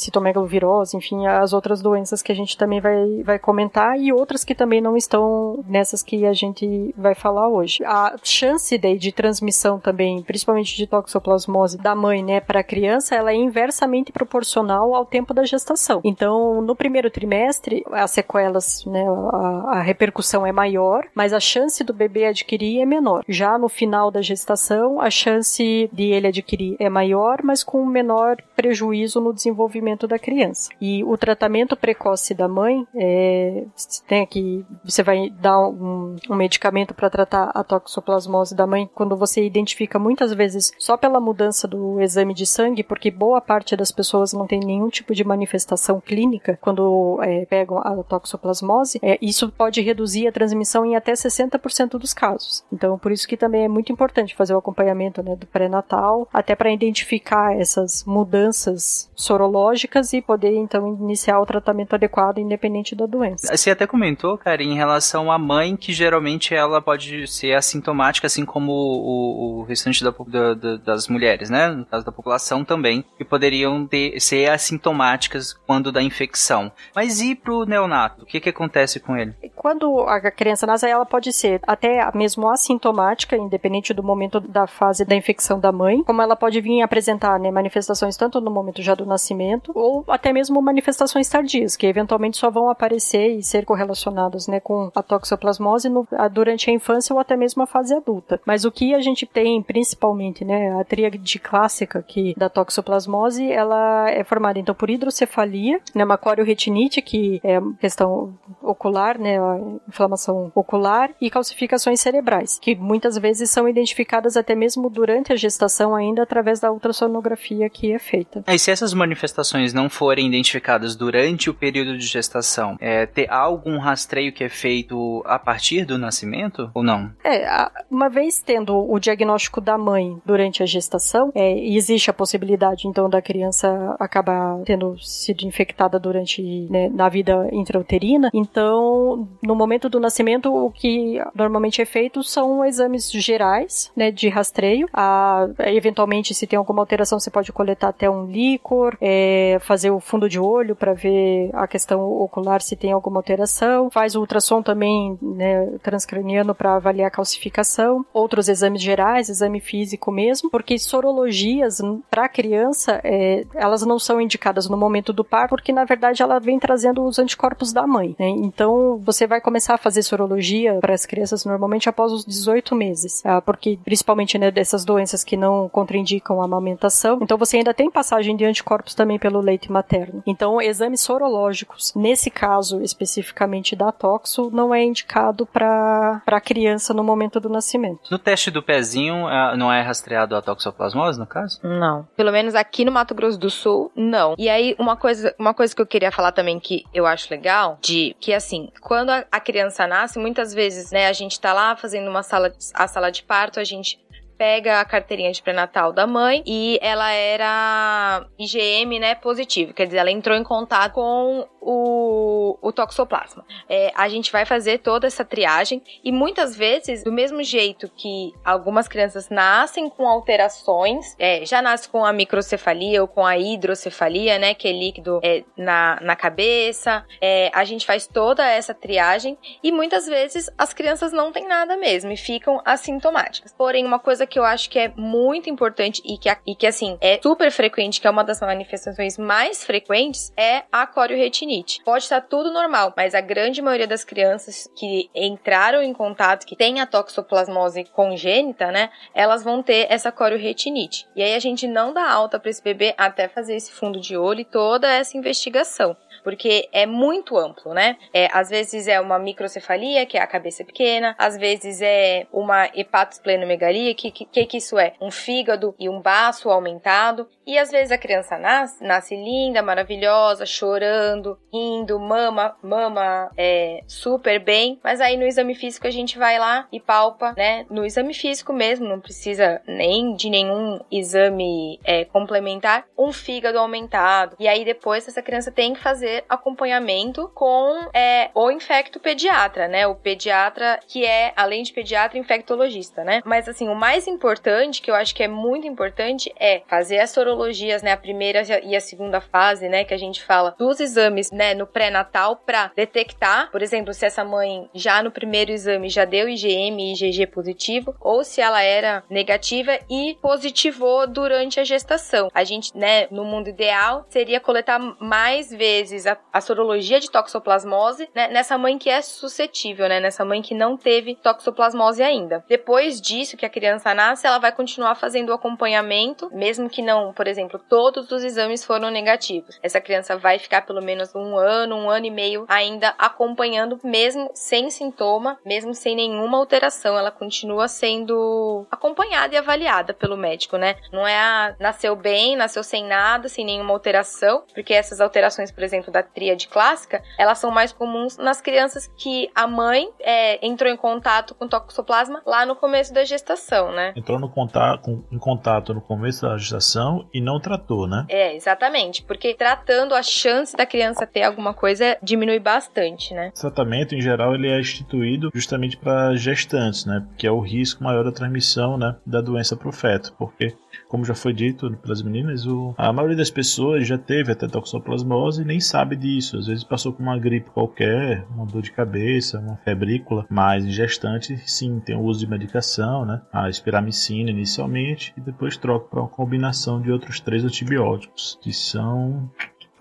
enfim, as outras doenças que a gente também vai, vai comentar e outras que também não estão nessas que a gente vai falar hoje. A chance daí de transmissão também, principalmente de toxoplasmose da mãe, né, para a criança, ela é inversamente proporcional ao tempo da gestação. Então, no primeiro trimestre, as sequelas, né, a, a repercussão é maior, mas a chance do bebê adquirir é menor. Já no final da gestação, a chance de ele adquirir é maior, mas com menor prejuízo no desenvolvimento da criança. E o tratamento precoce da mãe, é, tem aqui, você vai dar um, um medicamento para tratar a toxoplasmose da mãe quando você identifica muitas vezes só pela mudança do exame de sangue, porque boa parte das pessoas não tem nenhum tipo de manifestação clínica quando é, pegam a toxoplasmose, é, isso pode reduzir a transmissão em até 60% dos casos. Então, por isso que também é muito importante fazer o acompanhamento né, do pré-natal, até para identificar essas mudanças sorológicas e poder então iniciar o tratamento adequado independente da doença.
Você até comentou, cara, em relação à mãe que geralmente ela pode ser assintomática, assim como o, o restante da, da, da, das mulheres, né? No caso da população também, que poderiam ter, ser assintomáticas quando da infecção. Mas e pro neonato? O que que acontece com ele?
Quando a criança nasce, ela pode ser até mesmo assintomática, independente do momento da fase da infecção da mãe, como ela pode vir apresentar né, manifestações tanto no momento já do nascimento, ou até mesmo manifestações tardias, que eventualmente só vão aparecer e ser correlacionadas né, com a toxoplasmose no, durante a infância ou até mesmo a fase adulta. Mas o que a gente tem principalmente, né, a tríade clássica que da toxoplasmose, ela é formada então por hidrocefalia, né, uma corioretinite, que é questão ocular, né, inflamação ocular, e calcificações cerebrais, que muitas vezes são identificadas até mesmo durante a gestação ainda através da ultrassonografia que é feita.
E se essas manifestações não forem identificadas durante o período de gestação, é, ter algum rastreio que é feito a partir do nascimento ou não?
É, uma vez tendo o diagnóstico da mãe durante a gestação, é, existe a possibilidade então da criança acabar tendo sido infectada durante né, na vida intrauterina. Então, no momento do nascimento, o que normalmente é feito são exames gerais, né, de rastreio. A, eventualmente, se tem alguma alteração, você pode coletar até um líquor, é, fazer o fundo de olho para ver a questão ocular se tem alguma alteração. Faz o ultrassom também, né, transcraniano para avaliar a calcificação. Outros exames gerais, exame físico mesmo, porque sorologias para criança, é, elas não são indicadas no momento do par, porque na verdade ela vem trazendo os anticorpos da mãe. Né? Então você vai começar a fazer sorologia para as crianças normalmente após os 18 meses, tá? porque principalmente né, dessas doenças que não contraindicam a amamentação. Então você ainda tem passagem de anticorpos também pelo leite materno. Então exames sorológicos, nesse caso especificamente da toxo, não é indicado para criança no momento do nascimento.
No teste do pezinho, não é rastreado a toxoplasmose, no caso?
Não. Pelo menos aqui no Mato Grosso do Sul, não. E aí, uma coisa, uma coisa que eu queria falar também que eu acho legal, de que assim, quando a, a criança nasce, muitas vezes, né, a gente tá lá fazendo uma sala, a sala de parto, a gente pega a carteirinha de pré-natal da mãe e ela era IgM, né, positivo. Quer dizer, ela entrou em contato com o, o toxoplasma. É, a gente vai fazer toda essa triagem e muitas vezes, do mesmo jeito que algumas crianças nascem com alterações, é, já nasce com a microcefalia ou com a hidrocefalia, né, que é líquido é, na, na cabeça, é, a gente faz toda essa triagem e muitas vezes as crianças não têm nada mesmo e ficam assintomáticas. Porém, uma coisa que eu acho que é muito importante e que, e que assim, é super frequente, que é uma das manifestações mais frequentes, é a corioretinite. Pode estar tudo normal, mas a grande maioria das crianças que entraram em contato, que tem a toxoplasmose congênita, né, elas vão ter essa corioretinite. E aí a gente não dá alta para esse bebê até fazer esse fundo de olho e toda essa investigação porque é muito amplo, né? É, às vezes é uma microcefalia, que é a cabeça pequena, às vezes é uma hepatosplenomegalia, que, que que, isso é? Um fígado e um baço aumentado. E às vezes a criança nasce, nasce linda, maravilhosa, chorando, rindo, mama, mama é, super bem. Mas aí no exame físico a gente vai lá e palpa, né? No exame físico mesmo, não precisa nem de nenhum exame é, complementar, um fígado aumentado. E aí depois essa criança tem que fazer acompanhamento com é, o infecto pediatra, né? O pediatra que é, além de pediatra, infectologista, né? Mas assim, o mais importante, que eu acho que é muito importante, é fazer as sorologias, né, a primeira e a segunda fase, né, que a gente fala dos exames, né, no pré-natal para detectar, por exemplo, se essa mãe já no primeiro exame já deu IgM e IgG positivo ou se ela era negativa e positivou durante a gestação. A gente, né, no mundo ideal seria coletar mais vezes a, a sorologia de toxoplasmose, né, nessa mãe que é suscetível, né, nessa mãe que não teve toxoplasmose ainda. Depois disso que a criança nasce, ela vai continuar fazendo o acompanhamento, mesmo que não, por exemplo, todos os exames foram negativos. Essa criança vai ficar pelo menos um ano, um ano e meio ainda acompanhando, mesmo sem sintoma, mesmo sem nenhuma alteração. Ela continua sendo acompanhada e avaliada pelo médico, né? Não é a nasceu bem, nasceu sem nada, sem nenhuma alteração, porque essas alterações, por exemplo, da tríade clássica, elas são mais comuns nas crianças que a mãe é, entrou em contato com toxoplasma lá no começo da gestação, né?
Entrou no contato, em contato no começo da gestação e e não tratou, né?
É, exatamente. Porque tratando a chance da criança ter alguma coisa diminui bastante, né?
O tratamento, em geral, ele é instituído justamente para gestantes, né? Que é o risco maior da transmissão, né? Da doença para o feto. Porque, como já foi dito pelas meninas, o, a maioria das pessoas já teve até toxoplasmose e nem sabe disso. Às vezes passou com uma gripe qualquer, uma dor de cabeça, uma febrícula, mas em gestante, sim, tem o uso de medicação, né? A espiramicina inicialmente e depois troca para uma combinação de outros três antibióticos, que são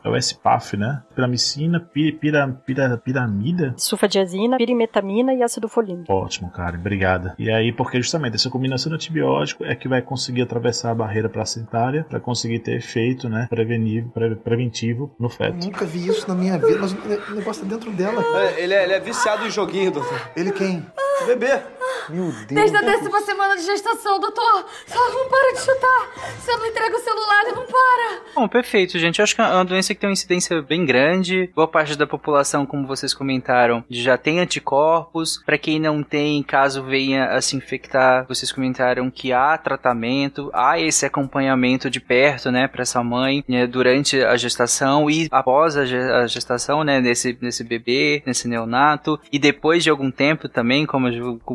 é o SPAF, né? Piramicina, pir, pira, pira, piramida.
Sulfadiazina, pirimetamina e ácido folínico.
Ótimo, cara. Obrigada. E aí, porque justamente essa combinação de antibiótico é que vai conseguir atravessar a barreira placentária para conseguir ter efeito, né? Prevenivo, pre, preventivo no feto.
Nunca vi isso na minha vida, mas o negócio tá dentro dela.
É, ele, é, ele é viciado em joguinho, doutor.
Ele quem?
O bebê.
Meu Deus.
Desde a décima semana de gestação, doutor. Ela não para de chutar. Se eu não entrego o celular, ele não para.
Bom, perfeito, gente. Eu acho que é uma doença que tem uma incidência bem grande. Boa parte da população, como vocês comentaram, já tem anticorpos. Para quem não tem, caso venha a se infectar, vocês comentaram que há tratamento, há esse acompanhamento de perto, né, para essa mãe né, durante a gestação e após a gestação, né, nesse, nesse bebê, nesse neonato e depois de algum tempo também, como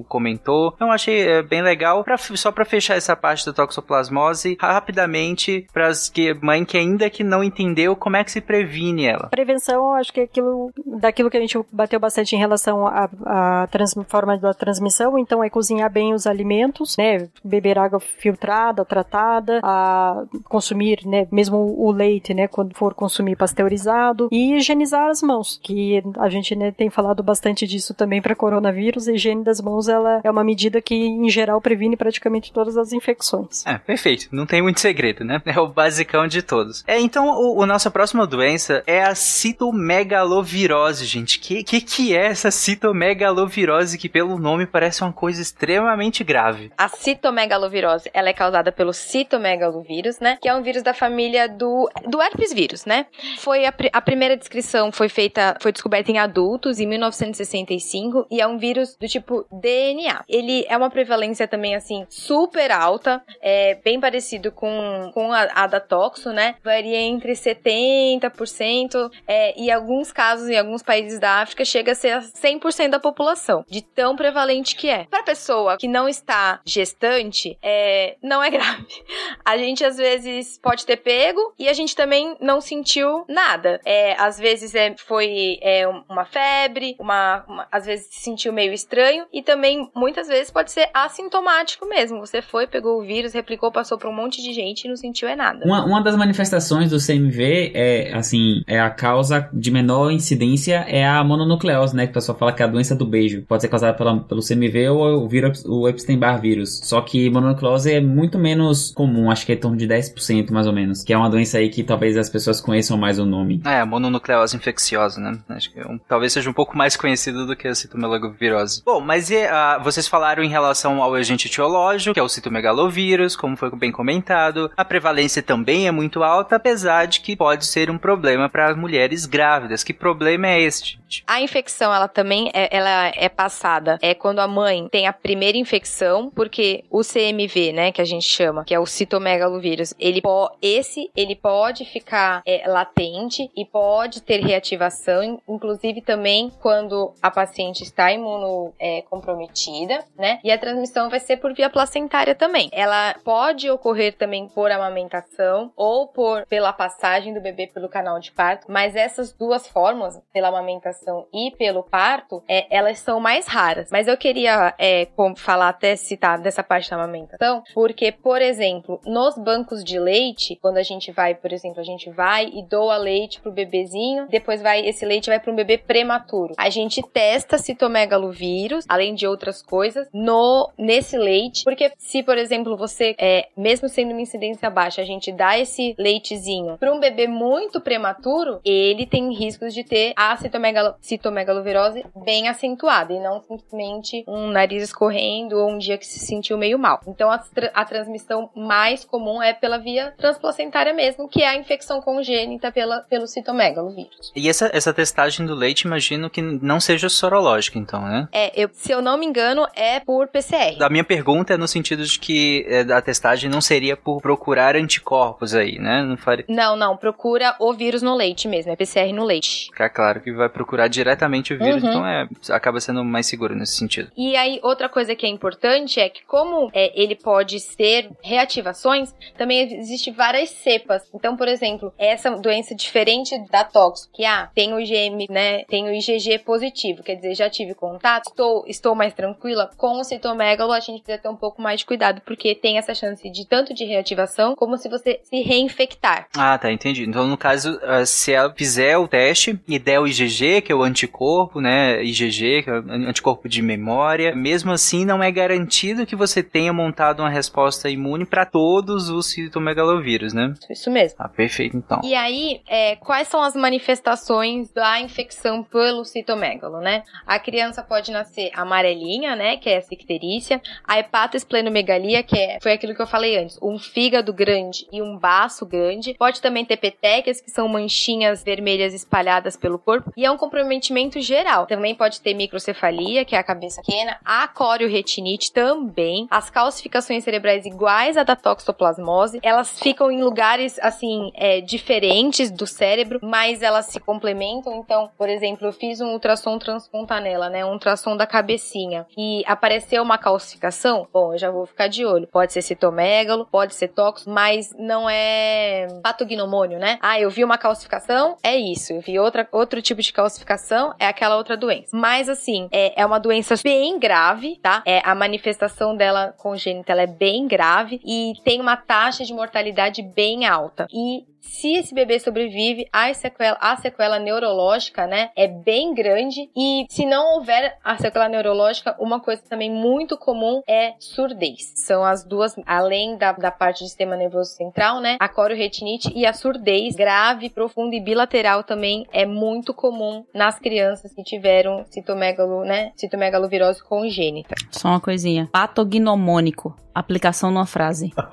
comentou. Então achei é, bem legal. Pra, só para fechar essa parte da toxoplasmose, rapidamente, para as que mãe que ainda que não entendeu como é que se previne ela.
Prevenção, acho que é aquilo daquilo que a gente bateu bastante em relação à, à trans, forma da transmissão, então é cozinhar bem os alimentos, né, beber água filtrada, tratada, a consumir, né, mesmo o leite, né, quando for consumir pasteurizado e higienizar as mãos, que a gente né, tem falado bastante disso também para coronavírus, a higiene das mãos ela é uma medida que em geral previne praticamente todas as infecções.
É, perfeito. Não tem muito segredo, né? É o basicão de todos. É, então, o, o nossa próxima doença é a citomegalovirose, gente. Que, que que é essa citomegalovirose que pelo nome parece uma coisa extremamente grave?
A citomegalovirose, ela é causada pelo citomegalovírus, né? Que é um vírus da família do, do herpes vírus, né? Foi a, a primeira descrição foi feita, foi descoberta em adultos em 1965 e é um vírus do tipo DNA. Ele é uma prevalência também, assim, super alta, é bem parecido com, com a, a da toxo, né? Varia entre 70% é, e alguns casos, em alguns países da África, chega a ser 100% da população, de tão prevalente que é. Para pessoa que não está gestante, é, não é grave. A gente, às vezes, pode ter pego e a gente também não sentiu nada. É, às vezes é, foi é, uma febre, uma, uma, às vezes se sentiu meio estranho e também muitas vezes pode ser assintomático mesmo. Você foi, pegou o vírus, replicou, passou para um monte de gente e não sentiu é nada.
Uma, uma das manifestações do CMV é, assim, é a causa de menor incidência é a mononucleose, né? Que o pessoal fala que é a doença do beijo. Pode ser causada pela, pelo CMV ou o, vírus, o Epstein-Barr vírus. Só que mononucleose é muito menos comum, acho que é em torno de 10% mais ou menos. Que é uma doença aí que talvez as pessoas conheçam mais o nome.
É, mononucleose infecciosa, né? Acho que é um, talvez seja um pouco mais conhecido do que a citomegalovirose. Bom, mas e, uh, vocês falaram em relação ao agente etiológico, que é o citomegalovírus, como foi bem comentado. A prevalência também é muito alta, apesar de que pode ser um problema para mulheres grávidas. Que problema é este?
A infecção, ela também é, ela é passada. É quando a mãe tem a primeira infecção, porque o CMV, né, que a gente chama, que é o citomegalovírus, ele esse ele pode ficar é, latente e pode ter reativação, inclusive também quando a paciente está imuno é, comprometida, né? E a transmissão vai ser por via placentária também. Ela pode ocorrer também por amamentação ou por pela passagem do bebê pelo canal de parto, mas essas duas formas, pela amamentação e pelo parto, é, elas são mais raras. Mas eu queria é, falar até citar dessa parte da amamentação, porque, por exemplo, nos bancos de leite, quando a gente vai, por exemplo, a gente vai e doa leite pro bebezinho, depois vai esse leite vai para um bebê prematuro. A gente testa citomegalovírus, além de outras coisas, no nesse leite, porque se, por exemplo, você é, mesmo sendo uma incidência baixa, a gente dá esse leitezinho para um bebê muito prematuro, ele tem riscos de ter a citomegalo, citomegalovirose bem acentuada e não simplesmente um nariz escorrendo ou um dia que se sentiu meio mal. Então a, a transmissão mais comum é pela via transplacentária mesmo, que é a infecção congênita pela, pelo citomegalovírus.
E essa, essa testagem do leite, imagino que não seja sorológica, então, né?
É, eu, se eu não me engano, é por PCR.
A minha pergunta é no sentido de que é, a testagem não seria por procurar anticorpos aí, né? Não faria.
Não, não, procura o vírus no leite mesmo, é PCR no leite.
Ficar claro que vai procurar diretamente o vírus,
Uhum.
então é, acaba sendo mais seguro nesse sentido.
E aí, outra coisa que é importante é que, como é, ele pode ser reativações, também existe várias cepas. Então, por exemplo, essa doença diferente da tox, que ah, tem o IgM, né? Tem o IgG positivo, quer dizer, já tive contato, estou, estou mais tranquila. Com o citomegalo, a gente precisa ter um pouco mais de cuidado, porque tem essa chance de tanto de reativação, como se você se reinfectar.
Ah, tá, entendi. Então, no caso, ah, se ela fizer o teste e der o IgG, que é o anticorpo, né? IgG, que é o anticorpo de memória, mesmo assim não é garantido que você tenha montado uma resposta imune para todos os citomegalovírus, né?
Isso mesmo.
Ah, perfeito, então.
E aí, é, quais são as manifestações da infecção pelo citomegalo, né? A criança pode nascer amarelinha, né? Que é essa icterícia. A hepatosplenomegalia, que é, foi aquilo que eu falei antes, um fígado grande e um baço grande. Pode também ter petequias, que são manchinhas vermelhas espalhadas pelo corpo. E é um comprometimento geral. Também pode ter microcefalia, que é a cabeça pequena. A corioretinite também. As calcificações cerebrais iguais à da toxoplasmose. Elas ficam em lugares, assim, é, diferentes do cérebro, mas elas se complementam. Então, por exemplo, eu fiz um ultrassom transfontanela, né? Um ultrassom da cabecinha. E apareceu uma calcificação. Bom, eu já vou ficar de olho. Pode ser citomegalo, pode ser tóxico, mas não é patognomônio, né? Ah, eu vi uma calcificação, é isso. Eu vi outra, outro tipo de calcificação, é aquela outra doença. Mas, assim, é, é uma doença bem grave, tá? É, a manifestação dela congênita é bem grave e tem uma taxa de mortalidade bem alta. E se esse bebê sobrevive, a sequela, a sequela neurológica, né, é bem grande. E se não houver a sequela neurológica, uma coisa também muito comum é surdez. São as duas, além da, da parte do sistema nervoso central, né, a corioretinite e a surdez grave, profunda e bilateral também é muito comum nas crianças que tiveram citomegalo, né, citomegalovirose congênita.
Só uma coisinha. Patognomônico. Aplicação numa frase.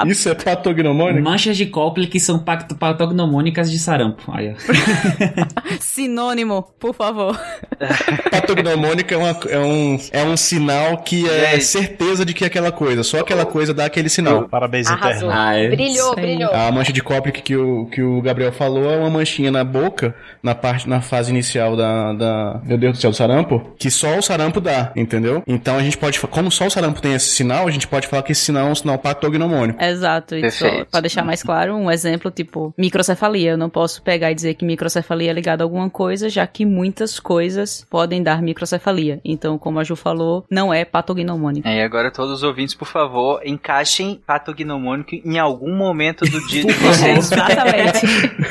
Isso é patognomônico?
Manchas de Copley que são patognomônicas de sarampo. Aí, ó.
Sinônimo, por favor.
Patognomônica é, uma- é um, é um sinal que é certeza de que é aquela coisa. Só aquela coisa dá aquele sinal.
Parabéns,
Arrasou.
Ah, é.
Brilhou,
Isso aí.
brilhou.
A mancha de Koplik que o, que o Gabriel falou é uma manchinha na boca, na parte, na fase inicial da, da, meu Deus do céu, do sarampo, que só o sarampo dá, entendeu? Então a gente pode, como só o sarampo tem esse sinal, a gente pode falar que esse sinal é um sinal patognomônico.
Exato. E só,
Perfeito.
pra deixar mais claro, um exemplo tipo microcefalia. Eu não posso pegar e dizer que microcefalia é ligada a alguma coisa, já que muitas coisas podem dar microcefalia. Então, como a Ju falou, não é patognomônico.
É, e agora todos os ouvintes, por favor, encaixem patognomônico em algum momento do dia de vocês
Exatamente.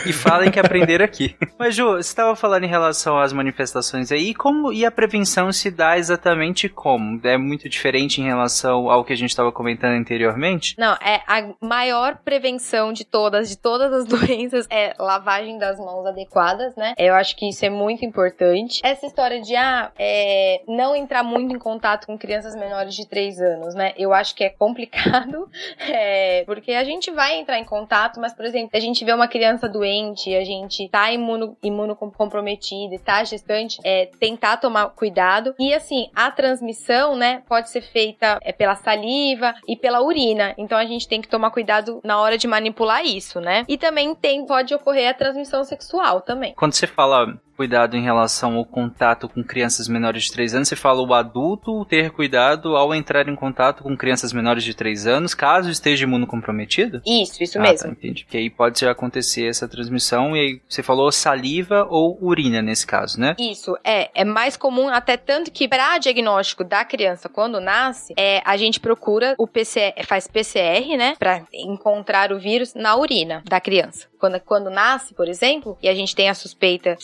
e falem que aprenderam aqui. Mas Ju, você estava falando em relação às manifestações aí, e como e a prevenção se dá exatamente como? É muito diferente em relação ao que a gente estava comentando anteriormente?
Não, é a maior prevenção de todas, de todas as doenças, é lavagem das mãos adequadas, né? Eu acho que isso é muito importante. Essa história de, ah, é, não entrar muito em contato com crianças menores de 3 anos, né? Eu acho que é complicado, é, porque a gente vai entrar em contato, mas, por exemplo, a gente vê uma criança doente, a gente tá imuno, imunocomprometida e tá gestante, é, tentar tomar cuidado. E, assim, a transmissão, né, pode ser feita é, pela saliva e pela urina. Então, a gente tem que tomar cuidado na hora de manipular isso, né? E também tem, pode ocorrer a transmissão sexual também.
Quando você fala cuidado em relação ao contato com crianças menores de 3 anos, você fala o adulto ter cuidado ao entrar em contato com crianças menores de 3 anos, caso esteja imunocomprometido?
Isso, isso
Ah,
mesmo.
Tá, entendi. Que aí pode acontecer essa transmissão e aí você falou saliva ou urina nesse caso, né?
Isso, é, é mais comum, até tanto que para diagnóstico da criança quando nasce, é, a gente procura o PCR, faz PCR, né, para encontrar o vírus na urina da criança. Quando, quando nasce, por exemplo, e a gente tem a suspeita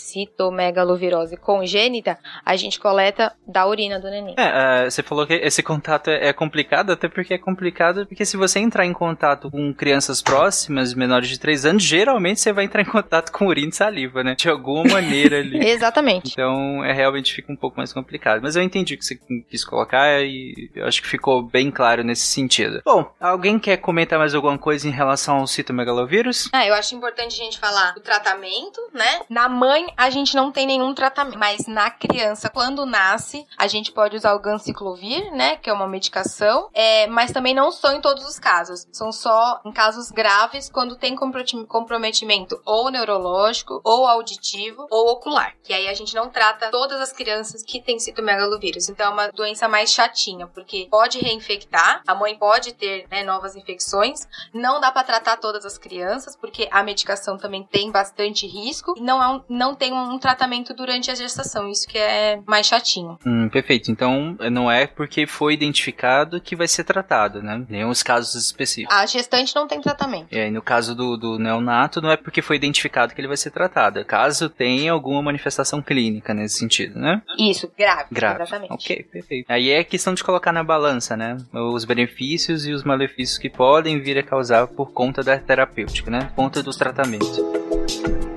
citomegalovirose congênita, a gente coleta da urina do neném.
É, é, você falou que esse contato é, é complicado, até porque é complicado, porque se você entrar em contato com crianças próximas, menores de 3 anos, geralmente você vai entrar em contato com urina e saliva, né? De alguma maneira ali.
Exatamente.
Então, é realmente fica um pouco mais complicado. Mas eu entendi o que você quis colocar e eu acho que ficou bem claro nesse sentido. Bom, alguém quer comentar mais alguma coisa em relação ao citomegalovírus?
Ah, eu acho importante a gente falar do tratamento, né? Na mãe, a gente não tem nenhum tratamento. Mas na criança, quando nasce, a gente pode usar o ganciclovir, né? Que é uma medicação. É, mas também não são em todos os casos. São só em casos graves, quando tem comprometimento ou neurológico, ou auditivo, ou ocular. E aí a gente não trata todas as crianças que têm citomegalovírus. Então é uma doença mais chatinha, porque pode reinfectar, a mãe pode ter né, novas infecções. Não dá para tratar todas as crianças, porque a medicação também tem bastante risco. Não, é um, não tem um tratamento durante a gestação. Isso que é mais chatinho.
Hum, perfeito. Então não é porque foi identificado que vai ser tratado, né? Nenhum os casos específicos.
A gestante não tem tratamento.
E aí, no caso do, do neonato, não é porque foi identificado que ele vai ser tratado. É caso tenha alguma manifestação clínica nesse sentido, né?
Isso, grave.
Grave.
Exatamente.
Ok, perfeito. Aí é questão de colocar na balança, né? Os benefícios e os malefícios que podem vir a causar por conta da terapêutica, né? Por conta do tratamento.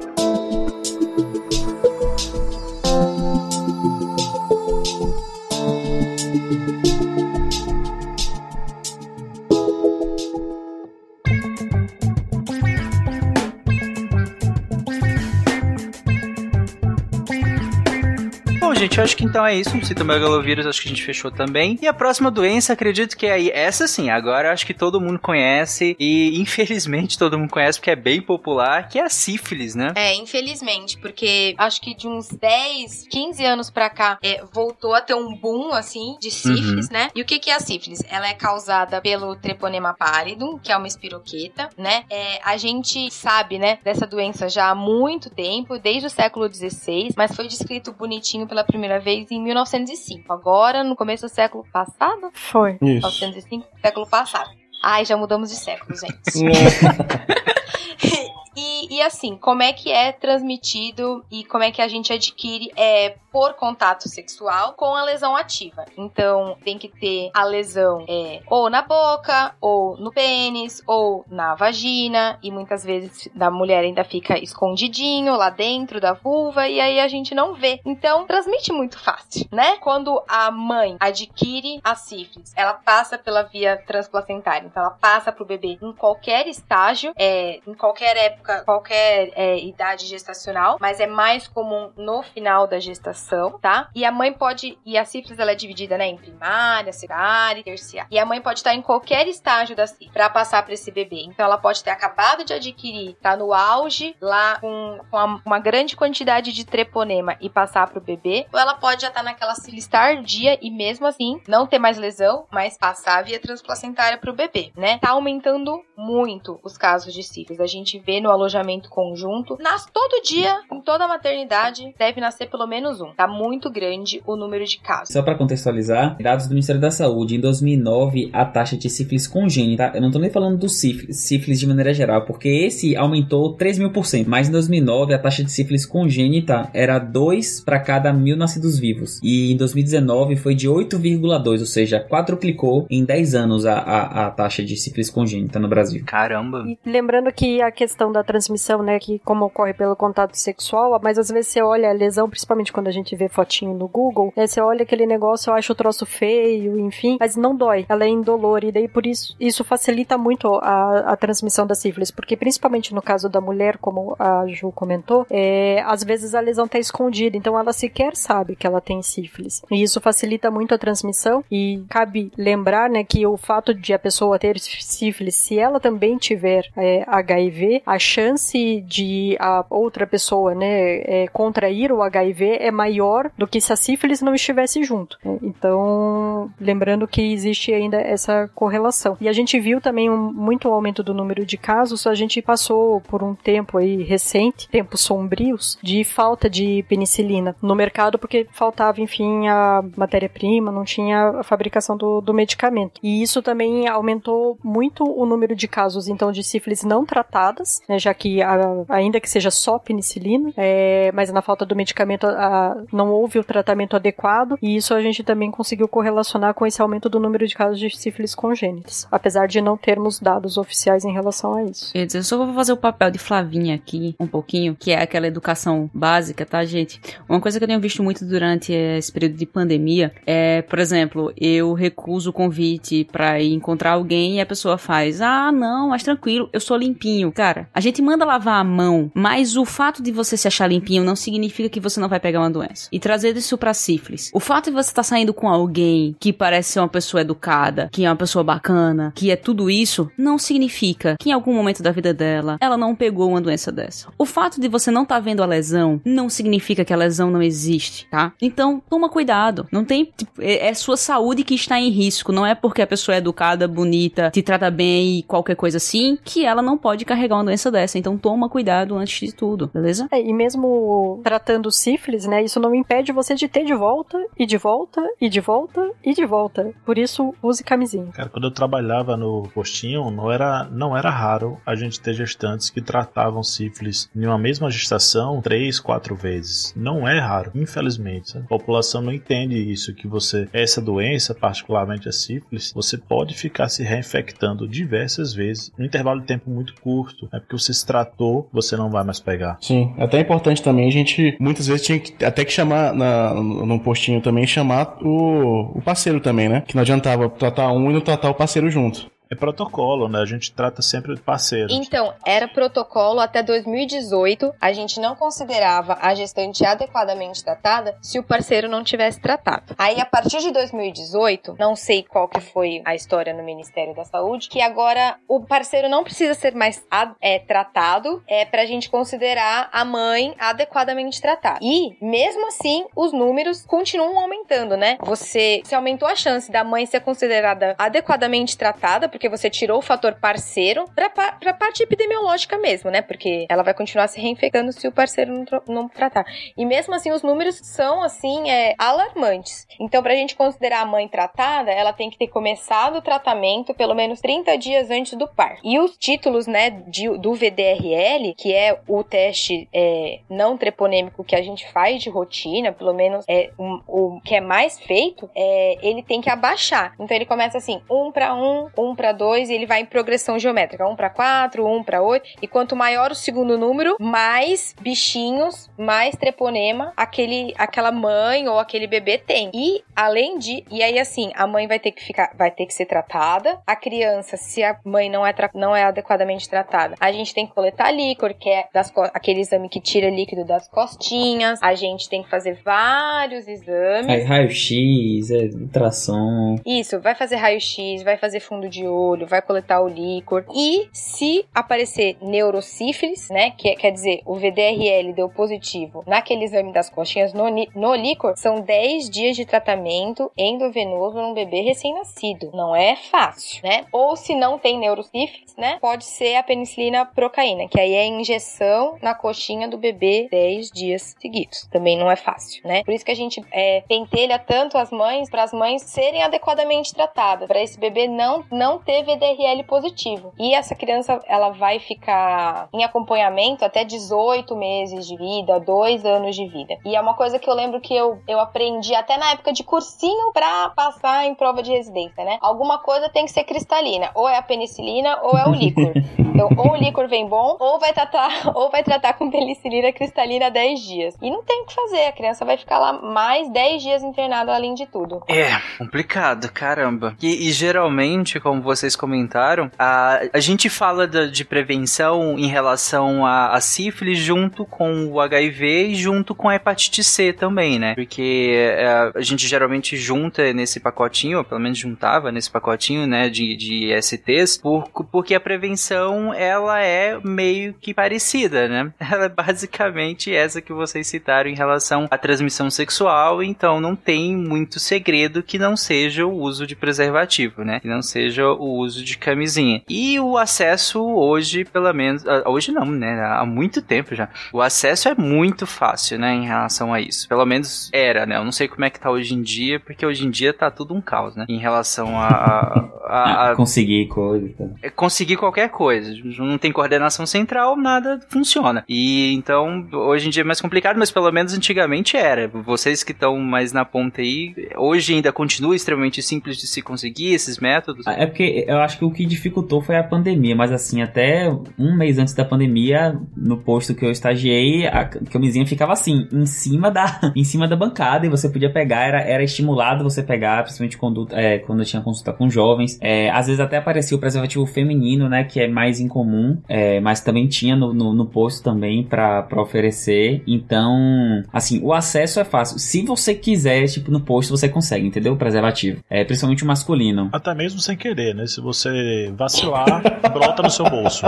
Gente, eu acho que então é isso. O citomegalovírus acho que a gente fechou também. E a próxima doença, acredito que é aí. Essa sim, agora acho que todo mundo conhece. E infelizmente todo mundo conhece porque é bem popular, que é a sífilis, né?
É, infelizmente, porque acho que de uns 10, 15 anos pra cá, é, voltou a ter um boom, assim, de sífilis,
Uhum.
né? E o que que é a sífilis? Ela é causada pelo treponema pallidum, que é uma espiroqueta, né? É, a gente sabe, né, dessa doença já há muito tempo, desde o século XVI, mas foi descrito bonitinho pela primeira vez em 1905. Agora, no começo do século passado?
Foi.
Isso.
1905, século passado. Ai, já mudamos de século, gente. E, e assim, como é que é transmitido e como é que a gente adquire é por contato sexual com a lesão ativa. Então, tem que ter a lesão é, ou na boca, ou no pênis, ou na vagina, e muitas vezes da mulher ainda fica escondidinho lá dentro da vulva, e aí a gente não vê. Então, transmite muito fácil, né? Quando a mãe adquire a sífilis, ela passa pela via transplacentária, então ela passa pro bebê em qualquer estágio, é, em qualquer época, qualquer é, idade gestacional, mas é mais comum no final da gestação, tá? E a mãe pode, e a sífilis ela é dividida, né, em primária, secundária e terciária. E a mãe pode estar em qualquer estágio da sífilis para passar para esse bebê. Então ela pode ter acabado de adquirir, tá no auge, lá com, com a- uma grande quantidade de treponema e passar pro bebê, ou ela pode já estar naquela sífilis tardia e mesmo assim não ter mais lesão, mas passar via transplacentária pro bebê, né? Tá aumentando muito os casos de sífilis. A gente vê no alojamento conjunto, nasce todo dia, em toda a maternidade, deve nascer pelo menos um. Tá muito grande o número de casos.
Só para contextualizar, dados do Ministério da Saúde, em 2009 a taxa de sífilis congênita, eu não tô nem falando do sífilis, sífilis de maneira geral, porque esse aumentou 3 mil por cento, mas em 2009 a taxa de sífilis congênita era 2 para cada mil nascidos vivos, e em 2019 foi de 8,2, ou seja, quadruplicou em 10 anos a, a, a taxa de sífilis congênita no Brasil.
Caramba.
E lembrando que a questão da transmissão, né, que como ocorre pelo contato sexual, mas às vezes você olha a lesão, principalmente quando a gente vê fotinho no Google, né, você olha aquele negócio, eu acho o troço feio, enfim, mas não dói, ela é indolor, e daí por isso, isso facilita muito a, a transmissão da sífilis, porque principalmente no caso da mulher, como a Ju comentou, é, às vezes a lesão tá escondida, então ela sequer sabe que ela tem sífilis, e isso facilita muito a transmissão, e cabe lembrar, né, que o fato de a pessoa ter sífilis, se ela também tiver é, HIV, a chance de a outra pessoa, né, é, contrair o HIV é maior do que se a sífilis não estivesse junto. né? Então, lembrando que existe ainda essa correlação. E a gente viu também um, muito aumento do número de casos. A gente passou por um tempo aí recente, tempos sombrios, de falta de penicilina no mercado porque faltava, enfim, a matéria-prima, não tinha a fabricação do, do medicamento. E isso também aumentou muito o número de casos, então, de sífilis não tratadas, né, já que a- ainda que seja só penicilina, é, mas na falta do medicamento a- não houve o tratamento adequado, e isso a gente também conseguiu correlacionar com esse aumento do número de casos de sífilis congênitas, apesar de não termos dados oficiais em relação a isso.
Eu dizer, eu só vou fazer o papel de Flavinha aqui, um pouquinho, que é aquela educação básica, tá, gente? Uma coisa que eu tenho visto muito durante esse período de pandemia é, por exemplo, eu recuso o convite pra ir encontrar alguém e a pessoa faz, ah, não, mas tranquilo, eu sou limpinho. Cara, a gente manda lavar a mão, mas o fato de você se achar limpinho não significa que você não vai pegar uma doença. E trazer isso pra sífilis. O fato de você estar saindo com alguém que parece ser uma pessoa educada, que é uma pessoa bacana, que é tudo isso, não significa que em algum momento da vida dela ela não pegou uma doença dessa. O fato de você não estar vendo a lesão não significa que a lesão não existe, tá? Então, toma cuidado. Não tem. tipo, é, é sua saúde que está em risco. Não é porque a pessoa é educada, bonita, te trata bem e qualquer coisa assim, que ela não pode carregar uma doença dessa. Então, toma cuidado antes de tudo, beleza?
É, e mesmo tratando sífilis, né, isso não impede você de ter de volta, e de volta, e de volta, e de volta. Por isso, use camisinha.
Cara, quando eu trabalhava no postinho, não era, não era raro a gente ter gestantes que tratavam sífilis em uma mesma gestação três, quatro vezes. Não é raro, infelizmente. sabe? A população não entende isso, que você, essa doença, particularmente a sífilis, você pode ficar se reinfectando diversas vezes, num intervalo de tempo muito curto. É porque você se tratou, você não vai mais pegar.
Sim, até é importante também, a gente muitas vezes tinha que, até que chamar na, num postinho também, chamar o, o parceiro também, né? Que não adiantava tratar um e não tratar o parceiro junto.
É protocolo, né? A gente trata sempre de parceiros.
Então, era protocolo até 2018. A gente não considerava a gestante adequadamente tratada se o parceiro não tivesse tratado. Aí, a partir de 2018, não sei qual que foi a história no Ministério da Saúde, que agora o parceiro não precisa ser mais a- é, tratado é, pra gente considerar a mãe adequadamente tratada. E, mesmo assim, os números continuam aumentando, né? Você, você aumentou a chance da mãe ser considerada adequadamente tratada, porque você tirou o fator parceiro pra, pa- pra parte epidemiológica mesmo, né? Porque ela vai continuar se reinfectando se o parceiro não, não tratar. E mesmo assim, os números são, assim, é, alarmantes. Então, pra gente considerar a mãe tratada, ela tem que ter começado o tratamento pelo menos 30 dias antes do parto. E os títulos, né, de- do VDRL, que é o teste é, não treponêmico que a gente faz de rotina, pelo menos é um- o que é mais feito, é, ele tem que abaixar. Então, ele começa assim, 1 para 1, 1 para 2, e ele vai em progressão geométrica, 1 para 4, 1 para 8, e quanto maior o segundo número, mais bichinhos, mais treponema aquele, aquela mãe ou aquele bebê tem. E além de, e aí assim, a mãe vai ter que ficar, vai ter que ser tratada. A criança, se a mãe não é, não é adequadamente tratada, a gente tem que coletar líquor, que é das aquele exame que tira líquido das costinhas. A gente tem que fazer vários exames.
Raio-X, é, ultrassom.
Isso, vai fazer raio-x, vai fazer fundo de olho, vai coletar o líquor. E se aparecer neurosífilis, né, que é- quer dizer, o VDRL deu positivo naquele exame das coxinhas no, no líquor, são 10 dias de tratamento endovenoso num bebê recém-nascido. Não é fácil, né? Ou se não tem neurosífilis, né, pode ser a penicilina procaína, que aí é injeção na coxinha do bebê 10 dias seguidos. Também não é fácil, né? Por isso que a gente é, pentelha tanto as mães para as mães serem adequadamente tratadas, para esse bebê não não VDRL positivo. E essa criança ela vai ficar em acompanhamento até 18 meses de vida, 2 anos de vida. E é uma coisa que eu lembro que eu, eu aprendi até na época de cursinho para passar em prova de residência, né? Alguma coisa tem que ser cristalina, ou é a penicilina ou é o líquor. Então, ou o líquor vem bom, ou vai tratar, ou vai tratar com penicilina cristalina 10 dias. E não tem o que fazer, a criança vai ficar lá mais 10 dias internada além de tudo.
É, complicado, caramba. E, e geralmente, como vocês comentaram, a, a gente fala da- de prevenção em relação a, a sífilis junto com o HIV e junto com a hepatite C também, né? Porque é, a gente geralmente junta nesse pacotinho, ou pelo menos juntava nesse pacotinho, né, de, de STs, por, porque a prevenção, ela é meio que parecida, né? Ela é basicamente essa que vocês citaram em relação à transmissão sexual, então não tem muito segredo que não seja o uso de preservativo, né? Que não seja o uso de camisinha. E o acesso hoje, pelo menos, ah, hoje não, né? Há muito tempo já. O acesso é muito fácil, né, em relação a isso. Pelo menos era, né? Eu não sei como é que tá hoje em dia, porque hoje em dia tá tudo um caos, né? Em relação a, a, a- a-
Conseguir coisa. tá?
é conseguir qualquer coisa. Não tem coordenação central, nada funciona. E então, hoje em dia é mais complicado, mas pelo menos antigamente era. Vocês que estão mais na ponta aí, hoje ainda continua extremamente simples de se conseguir esses métodos.
É porque eu acho que o que dificultou foi a pandemia, mas assim, até um mês antes da pandemia, no posto que eu estagiei, a camisinha ficava assim, em cima da, em cima da bancada, e você podia pegar, era, era estimulado você pegar, principalmente quando, é, quando eu tinha consulta com jovens. É, às vezes até aparecia o preservativo feminino, né, que é mais incomum, é, mas também tinha no, no, no posto também para oferecer. Então, assim, o acesso é fácil. Se você quiser, tipo, no posto você consegue, entendeu? O preservativo. É, principalmente o masculino.
Até mesmo sem querer, né? Se você vacilar, brota no seu bolso.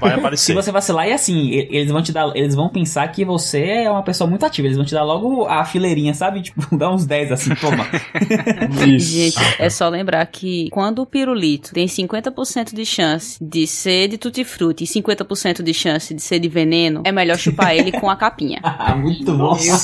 Vai aparecer.
Se você vacilar, e assim, e- eles vão te dar, eles vão pensar que você é uma pessoa muito ativa. Eles vão te dar logo a fileirinha, sabe? Tipo, dar uns 10 assim, toma.
Gente, é só lembrar que quando o pirulito tem 50% de chance de ser de tutti-frutti e 50% de chance de ser de veneno, é melhor chupar ele com a capinha.
muito bom.
Fica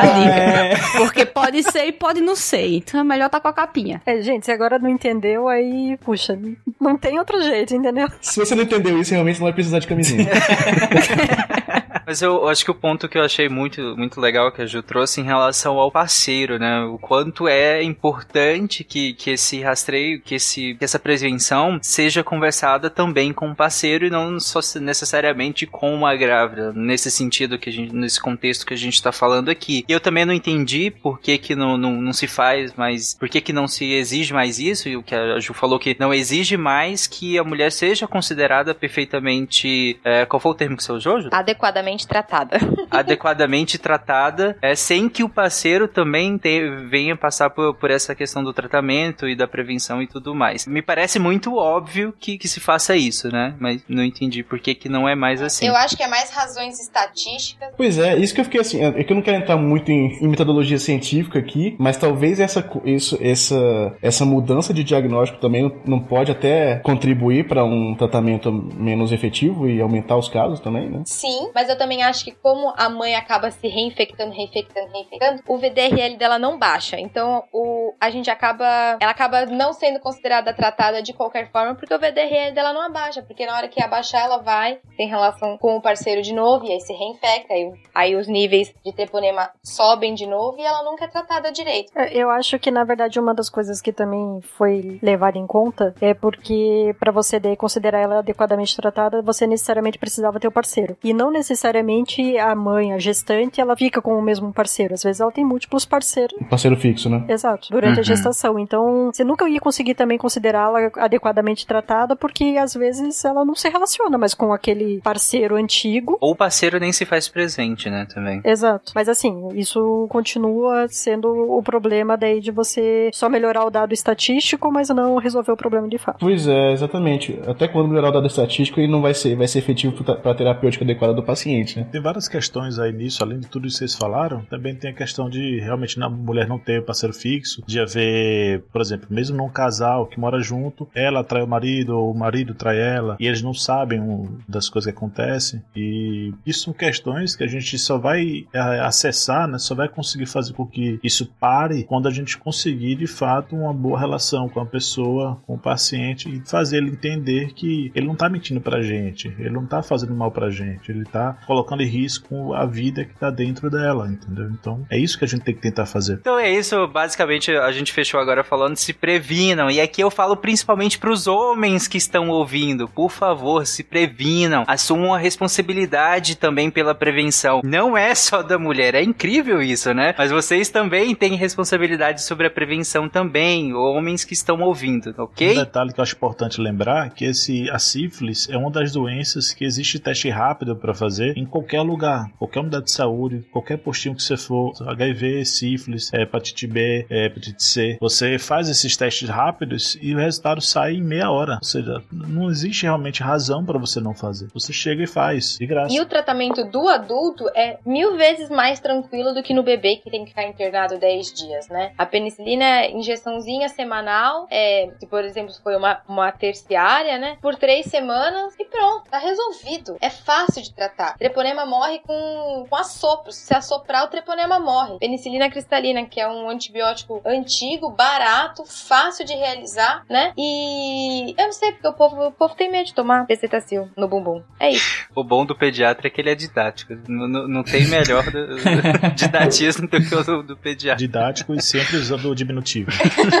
a dica. Porque pode ser e pode não ser. Então é melhor tá com a capinha.
É, gente, se agora não entendeu, aí, puxa, não tem outro jeito, entendeu?
Se você não entendeu isso, realmente não vai precisar de camisinha.
Mas eu acho que o ponto que eu achei muito, muito legal que a Ju trouxe em relação ao parceiro, né? O quanto é importante que, que esse rastreio, que, esse, que essa prevenção seja conversada também com o parceiro e não só necessariamente com a grávida, nesse sentido que a gente, nesse contexto que a gente tá falando aqui. E eu também não entendi por que que não, não, não se faz mais, por que que não se exige mais isso, e o que a Ju falou que não exige mais que a mulher seja considerada perfeitamente, é, qual foi o termo que você usou, Ju?
Adequadamente tratada.
adequadamente tratada, é, sem que o parceiro também te- venha passar por, por essa questão do tratamento e da prevenção e tudo mais. Me parece muito óbvio que, que se faça isso, né? Mas não entendi por que, que não é mais assim.
Eu acho que é mais razões estatísticas.
Pois é, isso que eu fiquei assim, é que eu não quero entrar muito em, em metodologia científica aqui, mas talvez essa, isso, essa, essa mudança de diagnóstico também não- não pode até contribuir para um tratamento menos efetivo e aumentar os casos também, né?
Sim, mas eu também acho que como a mãe acaba se reinfectando, reinfectando, reinfectando, o VDRL dela não baixa. Então, o, a gente acaba, ela acaba não sendo considerada tratada de qualquer forma porque o VDRL dela não abaixa, porque na hora que abaixar ela vai, tem relação com o parceiro de novo e aí se reinfecta, aí, aí os níveis de treponema sobem de novo e ela nunca é tratada direito.
É, Eu acho que, na verdade, uma das coisas que também foi levada em conta é porque, para você considerar ela adequadamente tratada, você necessariamente precisava ter o parceiro. E não necessariamente a mãe, a gestante, ela fica com o mesmo parceiro. Às vezes ela tem múltiplos parceiros.
Um parceiro fixo, né?
Exato, durante
Uhum.
a gestação. Então, você nunca ia conseguir também considerá-la adequadamente tratada, porque às vezes ela não se relaciona mais com aquele parceiro antigo.
Ou o parceiro nem se faz presente, né, também.
Exato. Mas assim, isso continua sendo o problema daí de você só melhorar o dado estatístico, mas não resolver o problema de fato.
Pois é, exatamente. Até quando melhorar o dado estatístico, ele não vai ser, vai ser efetivo para a terapêutica adequada do paciente, né?
Tem várias questões aí nisso, além de tudo isso que vocês falaram, também tem a questão de realmente na mulher não ter parceiro fixo, de haver, por exemplo, mesmo num casal que mora junto, ela trai o marido ou o marido trai ela, e eles não sabem das coisas que acontecem, e isso são questões que a gente só vai é, acessar, né, só vai conseguir fazer com que isso pare quando a gente conseguir de fato uma boa relação com a pessoa, com o paciente e fazer ele entender que ele não tá mentindo pra gente, ele não tá fazendo mal pra gente, ele tá colocando em risco a vida que tá dentro dela, entendeu? Então é isso que a gente tem que tentar fazer.
Então é isso, basicamente a gente fechou agora falando se previnam. E aqui eu falo principalmente pros homens que estão ouvindo. Por favor, se previnam. Assumam a responsabilidade também pela prevenção. Não é só da mulher, é incrível isso, né? Mas vocês também têm responsabilidade sobre a prevenção também, homens que estão ouvindo,
Um
ok?
detalhe que eu acho importante lembrar que esse a sífilis é uma das doenças que existe teste rápido para fazer em qualquer lugar, qualquer unidade de saúde, qualquer postinho que você for, HIV, sífilis, é, hepatite B, é, hepatite C, você faz esses testes rápidos e o resultado sai em meia hora. Ou seja, não existe realmente razão para você não fazer. Você chega e faz, de graça.
E o tratamento do adulto é mil vezes mais tranquilo do que no bebê que tem que ficar internado 10 dias, né? A penicilina é injeçãozinha semanal, é, se por exemplo foi uma, uma terciária, né? Por três semanas e pronto, tá resolvido. É fácil de tratar. Treponema morre com, com assopro. Se assoprar, o treponema morre. Penicilina cristalina, que é um antibiótico antigo, barato, fácil de realizar, né? E eu não sei porque o povo, o povo tem medo de tomar bezetacil no bumbum. É isso.
O bom do pediatra é que ele é didático. Não, não, não tem melhor do- didatismo do que o do, do pediatra.
Didático e sempre usando o diminutivo.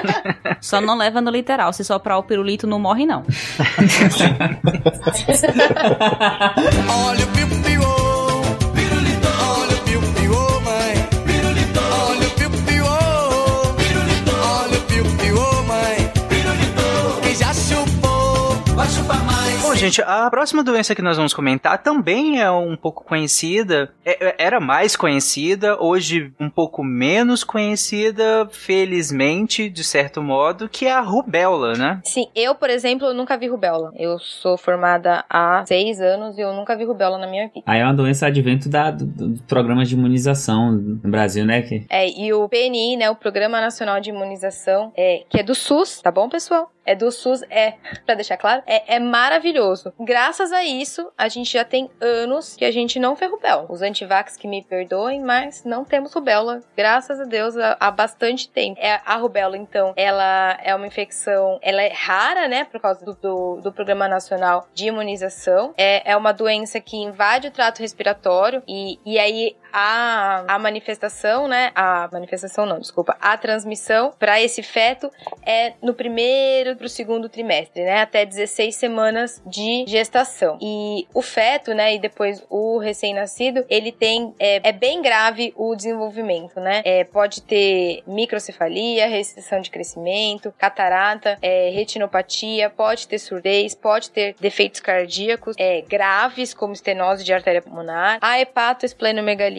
Só não leva no literal. Se soprar o pirulito, não morre, não.
Olha o piu-piu, oh,
gente, a próxima doença que nós vamos comentar também é um pouco conhecida. É- é- era mais conhecida, hoje um pouco menos conhecida, felizmente, de certo modo, que é a rubéola, né?
Sim, eu, por exemplo, nunca vi rubéola. Eu sou formada há seis anos e eu nunca vi rubéola na minha vida.
Aí é uma doença advento da, do, do programa de imunização no Brasil, né? Que
É, e o PNI, né, o Programa Nacional de Imunização, é, que é do SUS, tá bom, pessoal? É do SUS, é, pra deixar claro, é, é maravilhoso. Graças a isso, a gente já tem anos que a gente não vê rubéola. Os antivax que me perdoem, mas não temos rubéola. Graças a Deus, há, há bastante tempo. É, a rubéola, então, ela é uma infecção, ela é rara, né, por causa do, do, do Programa Nacional de Imunização. É, é uma doença que invade o trato respiratório e, e aí a, a manifestação, né? A manifestação não, desculpa. A transmissão para esse feto é no primeiro pro segundo trimestre, né? Até 16 semanas de gestação. E o feto, né? E depois o recém-nascido, ele tem. É, é bem grave o desenvolvimento, né? É, pode ter microcefalia, restrição de crescimento, catarata, é, retinopatia, pode ter surdez, pode ter defeitos cardíacos é, graves, como estenose de artéria pulmonar. A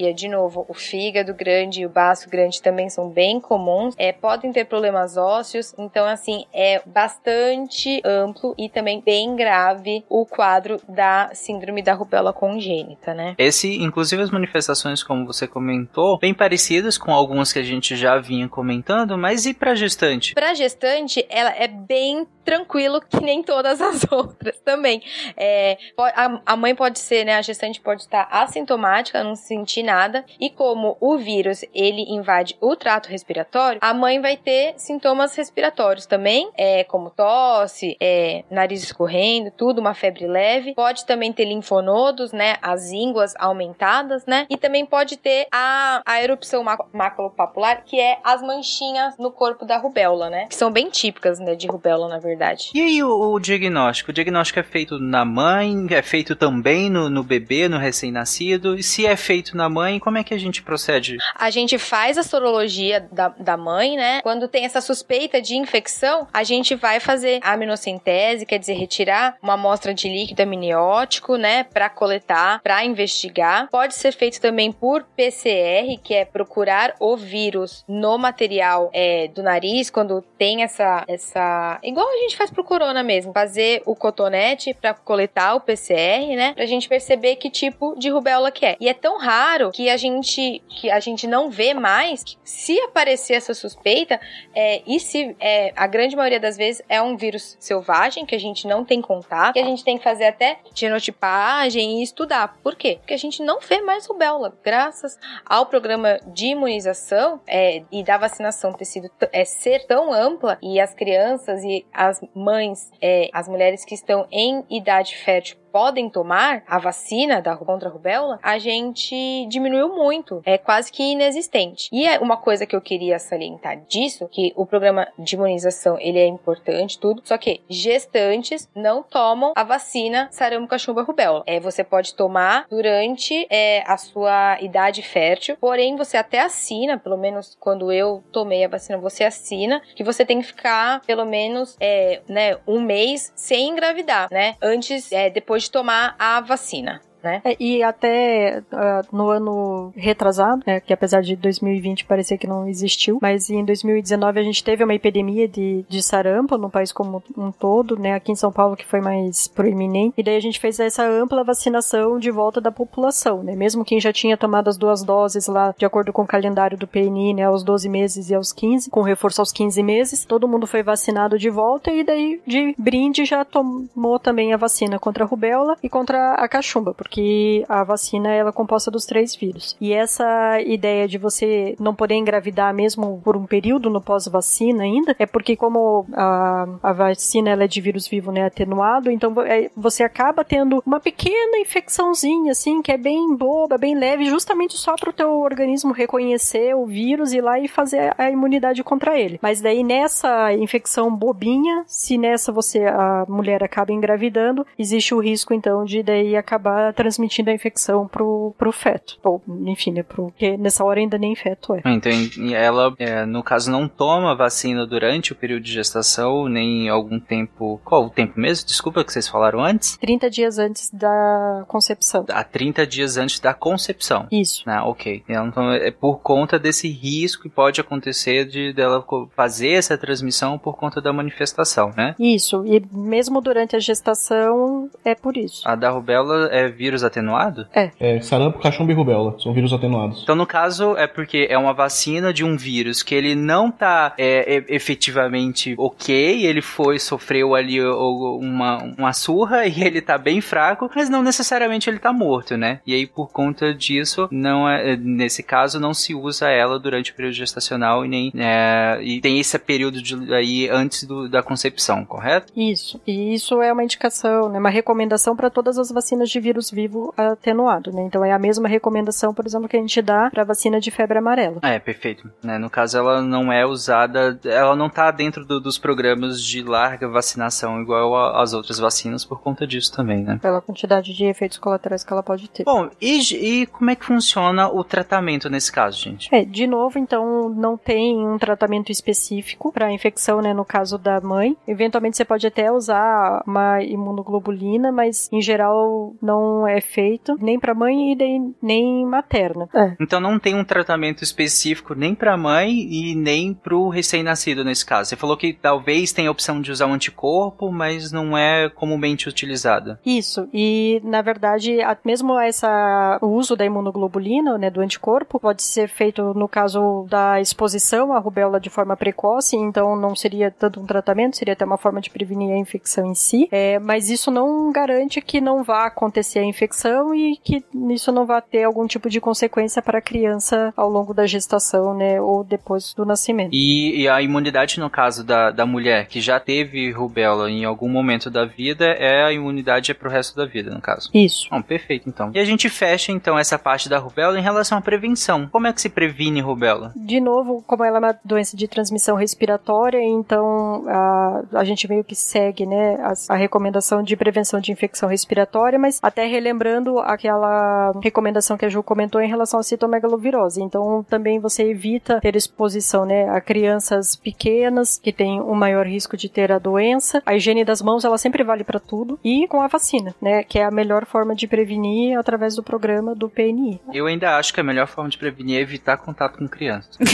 hepatoesplenomegalia, de novo, o fígado grande e o baço grande também são bem comuns. É, podem ter problemas ósseos, então, assim, é bastante amplo e também bem grave o quadro da síndrome da rubéola congênita, né?
Esse, inclusive as manifestações, como você comentou, bem parecidas com algumas que a gente já vinha comentando, mas e pra gestante?
Pra gestante, ela é bem tranquilo que nem todas as outras também. É, a, a mãe pode ser, né? A gestante pode estar assintomática, não sentir nada. E como o vírus ele invade o trato respiratório, a mãe vai ter sintomas respiratórios também, é, como tosse, é, nariz escorrendo, tudo, uma febre leve. Pode também ter linfonodos, né? As ínguas aumentadas, né? E também pode ter a, a erupção mac- maculopapular, que é as manchinhas no corpo da rubéola, né? Que são bem típicas, né? De rubéola, na verdade.
E aí o, o diagnóstico? O diagnóstico é feito na mãe, é feito também no, no bebê, no recém-nascido? E se é feito na mãe, como é que a gente procede?
A gente faz a sorologia da, da mãe, né? Quando tem essa suspeita de infecção, a gente vai fazer a aminocentese, quer dizer, retirar uma amostra de líquido amniótico, né? Pra coletar, pra investigar. Pode ser feito também por PCR, que é procurar o vírus no material é, do nariz, quando tem essa, essa. Igual a gente faz pro corona mesmo, fazer o cotonete pra coletar o PCR, né? Pra gente perceber que tipo de rubéola que é. E é tão raro que a gente que a gente não vê mais. que se aparecer essa suspeita, é, e se é, a grande maioria das vezes é um vírus selvagem que a gente não tem contato, que a gente tem que fazer até genotipagem e estudar. Por quê? Porque a gente não vê mais rubéola, graças ao programa de imunização é, e da vacinação ter sido é, ser tão ampla e as crianças e as mães, é, as mulheres que estão em idade fértil podem tomar a vacina da, contra a rubéola, a gente diminuiu muito, é quase que inexistente. E é uma coisa que eu queria salientar disso, que o programa de imunização, ele é importante, tudo, só que gestantes não tomam a vacina sarampo, cachumba, rubéola. É, você pode tomar durante é, a sua idade fértil, porém você até assina, pelo menos quando eu tomei a vacina, você assina que você tem que ficar pelo menos é, né, um mês sem engravidar, né? Antes, é, depois de tomar a vacina. Né?
É, e até ah, no ano retrasado, né, que apesar de 2020 parecer que não existiu, mas em 2019 a gente teve uma epidemia de, de sarampo no país como um todo, né, aqui em São Paulo que foi mais proeminente, e daí a gente fez essa ampla vacinação de volta da população, né, mesmo quem já tinha tomado as duas doses lá, de acordo com o calendário do PNI, né, aos 12 meses e aos 15, com reforço aos 15 meses, todo mundo foi vacinado de volta e daí de brinde já tomou também a vacina contra a rubéola e contra a cachumba, porque porque a vacina ela é composta dos três vírus. E essa ideia de você não poder engravidar mesmo por um período no pós-vacina ainda, é porque como a, a vacina ela é de vírus vivo, né, atenuado, então é, você acaba tendo uma pequena infecçãozinha, assim, que é bem boba, bem leve, justamente só para o teu organismo reconhecer o vírus e ir lá e fazer a imunidade contra ele. Mas daí nessa infecção bobinha, se nessa você a mulher acaba engravidando, existe o risco então de daí acabar transmitindo a infecção pro, pro feto. Ou, enfim, né, pro, porque nessa hora ainda nem feto é.
Então, ela, é, no caso, não toma vacina durante o período de gestação, nem algum tempo. Qual o tempo mesmo? Desculpa que vocês falaram antes.
30 dias antes da concepção.
Há 30 dias antes da concepção.
Isso.
Ah, ok. Então é por conta desse risco que pode acontecer de dela fazer essa transmissão por conta da manifestação, né?
Isso. E mesmo durante a gestação, é por isso.
A da rubéola é vírus atenuado?
É.
É, sarampo, cachumba e rubéola. São vírus atenuados.
Então, no caso, é porque é uma vacina de um vírus que ele não tá é, efetivamente ok, ele foi, sofreu ali o- uma, uma surra e ele tá bem fraco, mas não necessariamente ele tá morto, né? E aí, por conta disso, não é, nesse caso, não se usa ela durante o período gestacional e nem é, e tem esse período de, aí antes do- da concepção, correto?
Isso. E isso é uma indicação, né, uma recomendação para todas as vacinas de vírus vivo atenuado, né? Então é a mesma recomendação, por exemplo, que a gente dá para vacina de febre amarela.
É, perfeito. Né, no caso, ela não é usada, ela não tá dentro do- dos programas de larga vacinação igual as outras vacinas por conta disso também, né?
Pela quantidade de efeitos colaterais que ela pode ter.
Bom, e, e como é que funciona o tratamento nesse caso, gente?
É, de novo, então não tem um tratamento específico para infecção, né, no caso da mãe. Eventualmente você pode até usar uma imunoglobulina, mas em geral não é feito nem para mãe e nem, nem materna. É.
Então não tem um tratamento específico nem pra mãe e nem pro recém-nascido nesse caso. Você falou que talvez tenha a opção de usar um anticorpo, mas não é comumente utilizada.
Isso, e na verdade, a- mesmo essa, o uso da imunoglobulina, né, do anticorpo, pode ser feito no caso da exposição à rubéola de forma precoce, então não seria tanto um tratamento, seria até uma forma de prevenir a infecção em si, é, mas isso não garante que não vá acontecer a infecção e que isso não vá ter algum tipo de consequência para a criança ao longo da gestação, né, ou depois do nascimento.
E, e a imunidade, no caso da, da mulher que já teve rubéola em algum momento da vida, é a imunidade é pro resto da vida, no caso.
Isso.
Bom, perfeito, então. E a gente fecha, então, essa parte da rubéola em relação à prevenção. Como é que se previne rubéola?
De novo, como ela é uma doença de transmissão respiratória, então a, a gente meio que segue, né, a, a recomendação de prevenção de infecção respiratória, mas até relembrando aquela recomendação que a Ju comentou em relação à citomegalovirose. Então, também você evita ter exposição, né, a crianças pequenas que têm um maior risco de ter a doença. A higiene das mãos, ela sempre vale para tudo. E com a vacina, né, que é a melhor forma de prevenir através do programa do PNI.
Eu ainda acho que a melhor forma de prevenir é evitar contato com crianças.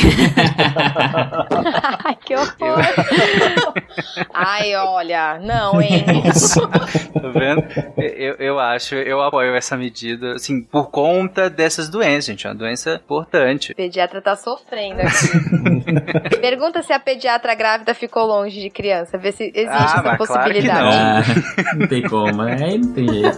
Ai, que horror. Ai, olha, não, hein?
Tá vendo? Eu, eu acho, eu apoio essa medida, assim, por conta dessas doenças, gente. É uma doença importante.
O pediatra tá sofrendo aqui. Pergunta se a pediatra grávida ficou longe de criança, ver se existe
Ah,
essa
mas claro que
possibilidade.
Ah, não tem como, aí não tem jeito.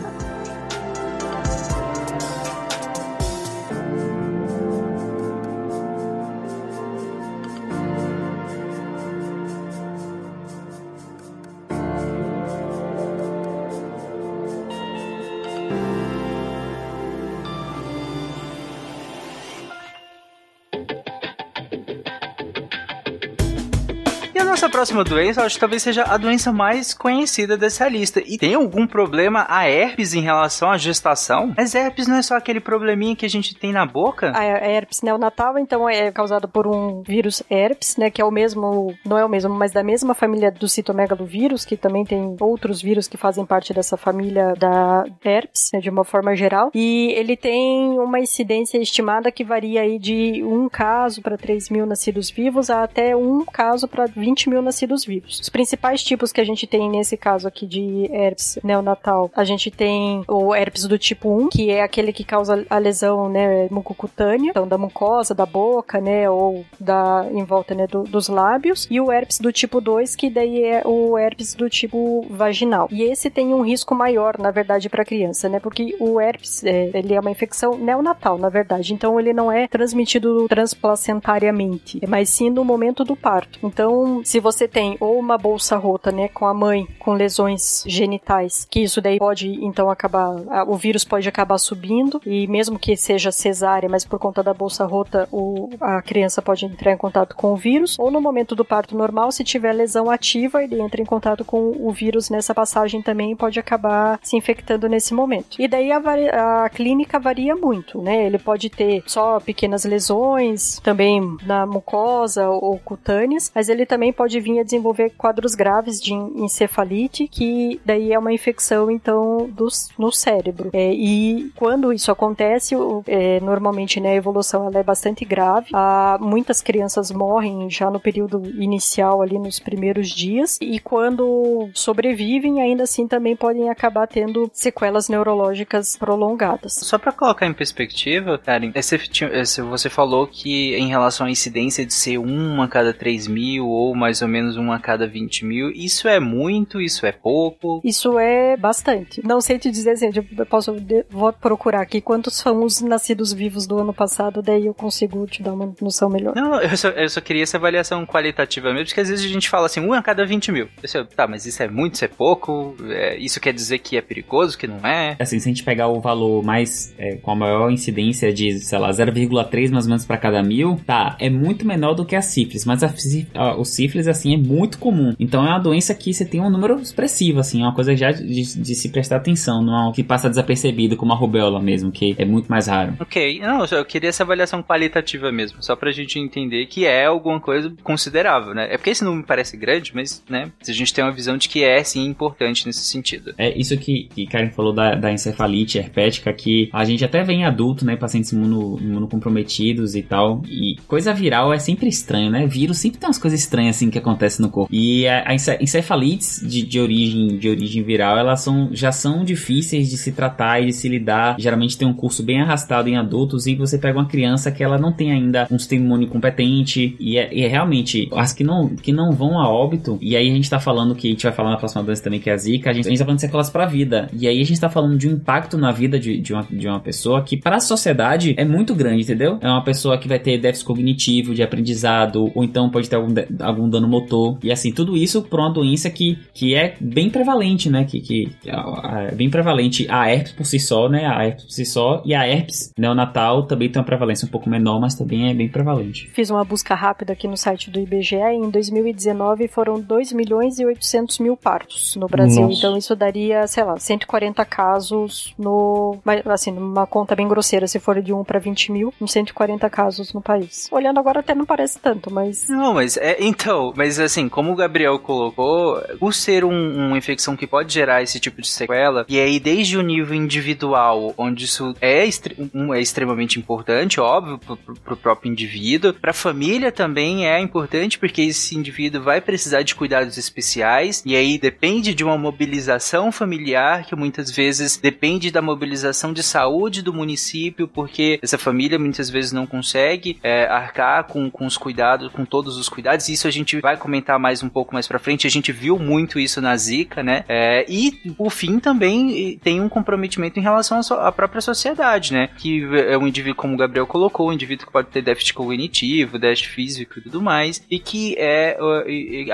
Nossa próxima doença, acho que talvez seja a doença mais conhecida dessa lista. E tem algum problema a herpes em relação à gestação? Mas herpes não é só aquele probleminha que a gente tem na boca?
A herpes neonatal, então, é causada por um vírus herpes, né, que é o mesmo, não é o mesmo, mas da mesma família do citomegalovírus, que também tem outros vírus que fazem parte dessa família da herpes, né, de uma forma geral. E ele tem uma incidência estimada que varia aí de um caso para 3 mil nascidos vivos a até um caso para 20 20 mil nascidos vivos. Os principais tipos que a gente tem nesse caso aqui de herpes neonatal, a gente tem o herpes do tipo 1, que é aquele que causa a lesão né, mucocutânea, então da mucosa, da boca, né, ou da em volta né, do- dos lábios, e o herpes do tipo 2, que daí é o herpes do tipo vaginal. E esse tem um risco maior, na verdade, para a criança, né, porque o herpes é, ele é uma infecção neonatal, na verdade, então ele não é transmitido transplacentariamente, mas sim no momento do parto. Então, se você tem ou uma bolsa rota, né, com a mãe com lesões genitais, que isso daí pode então acabar, o vírus pode acabar subindo e mesmo que seja cesárea, mas por conta da bolsa rota, o, a criança pode entrar em contato com o vírus, ou no momento do parto normal, se tiver lesão ativa, ele entra em contato com o vírus nessa passagem também e pode acabar se infectando nesse momento. E daí a, a clínica varia muito, né? Ele pode ter só pequenas lesões, também na mucosa ou cutâneas, mas ele também pode vir a desenvolver quadros graves de en- encefalite, que daí é uma infecção, então, dos, no cérebro. É, e quando isso acontece, é, normalmente né, a evolução ela é bastante grave. Ah, muitas crianças morrem já no período inicial, ali nos primeiros dias, e quando sobrevivem, ainda assim também podem acabar tendo sequelas neurológicas prolongadas.
Só pra colocar em perspectiva, Karen, esse, esse- você falou que em relação à incidência de ser uma a cada 3 mil ou mais ou menos uma a cada 20 mil, isso é muito, isso é pouco?
Isso é bastante. Não sei te dizer, assim, eu posso vou procurar aqui quantos são os nascidos vivos do ano passado, daí eu consigo te dar uma noção melhor.
Não, eu só, eu só queria essa avaliação qualitativa mesmo, porque às vezes a gente fala assim, uma a cada 20 mil. Eu sei, tá, mas isso é muito, isso é pouco? É, isso quer dizer que é perigoso, que não é?
Assim, se a gente pegar o valor mais é, com a maior incidência de, sei lá, 0,3 mais ou menos pra cada mil, tá, é muito menor do que a sífilis, mas a, a- o sífilis, assim, é muito comum. Então é uma doença que você tem um número expressivo, assim, é uma coisa já de, de se prestar atenção, não é algo que passa desapercebido, como a rubéola mesmo, que é muito mais raro.
Ok, não, eu queria essa avaliação qualitativa mesmo, só pra gente entender que é alguma coisa considerável, né? É porque esse número me parece grande, mas, né, a gente tem uma visão de que é, sim, importante nesse sentido.
É isso que, que Karen falou da, da encefalite herpética, que a gente até vê em adulto, né? Pacientes imuno, imunocomprometidos e tal. E coisa viral é sempre estranho, né? Vírus sempre tem umas coisas estranhas assim que acontecem no corpo. E a, a ence- encefalites de, de, origem, de origem viral, elas são, já são difíceis de se tratar e de se lidar. Geralmente tem um curso bem arrastado em adultos e você pega uma criança que ela não tem ainda um sistema imune competente. E é, e é realmente, as que não, que não vão a óbito, e aí a gente tá falando que a gente vai falar na próxima doença também, que é a Zika, a gente, a gente tá falando de sequelas pra vida. E aí a gente tá falando de um impacto na vida de, de, uma, de uma pessoa que pra sociedade é muito grande, entendeu? É uma pessoa que vai ter déficit cognitivo, de aprendizado, ou então pode ter algum, algum dano motor. E assim, tudo isso por uma doença que, que é bem prevalente, né? Que, que é bem prevalente a herpes por si só, né? A herpes por si só. E a herpes neonatal também tem uma prevalência um pouco menor, mas também é bem prevalente.
Fiz uma busca rápida aqui no site do IBGE e em 2019 foram 2 milhões e 800 mil partos no Brasil.
Nossa.
Então isso daria, sei lá, 140 casos no. Assim, numa conta bem grosseira, se for de 1 para 20 mil, uns 140 casos no país. Olhando agora até não parece tanto, mas.
Não, mas é, então, mas assim, como o Gabriel colocou, por ser um- uma infecção que pode gerar esse tipo de sequela, e aí desde o nível individual, onde isso é, um, é extremamente importante, óbvio, pro, pro- próprio indivíduo, pra família também é importante, porque esse indivíduo vai precisar de cuidados especiais, e aí depende de uma mobilização familiar, que muitas vezes depende da mobilização de saúde do município, porque essa família muitas vezes não consegue é, arcar com, com os cuidados, com todos os cuidados. Isso a gente vai comentar mais um pouco mais pra frente. A gente viu muito isso na Zika, né? É, e por fim também tem um comprometimento em relação à, so- à própria sociedade, né? Que é um indivíduo, como o Gabriel colocou, um indivíduo que pode ter déficit cognitivo, déficit físico e tudo mais, e que é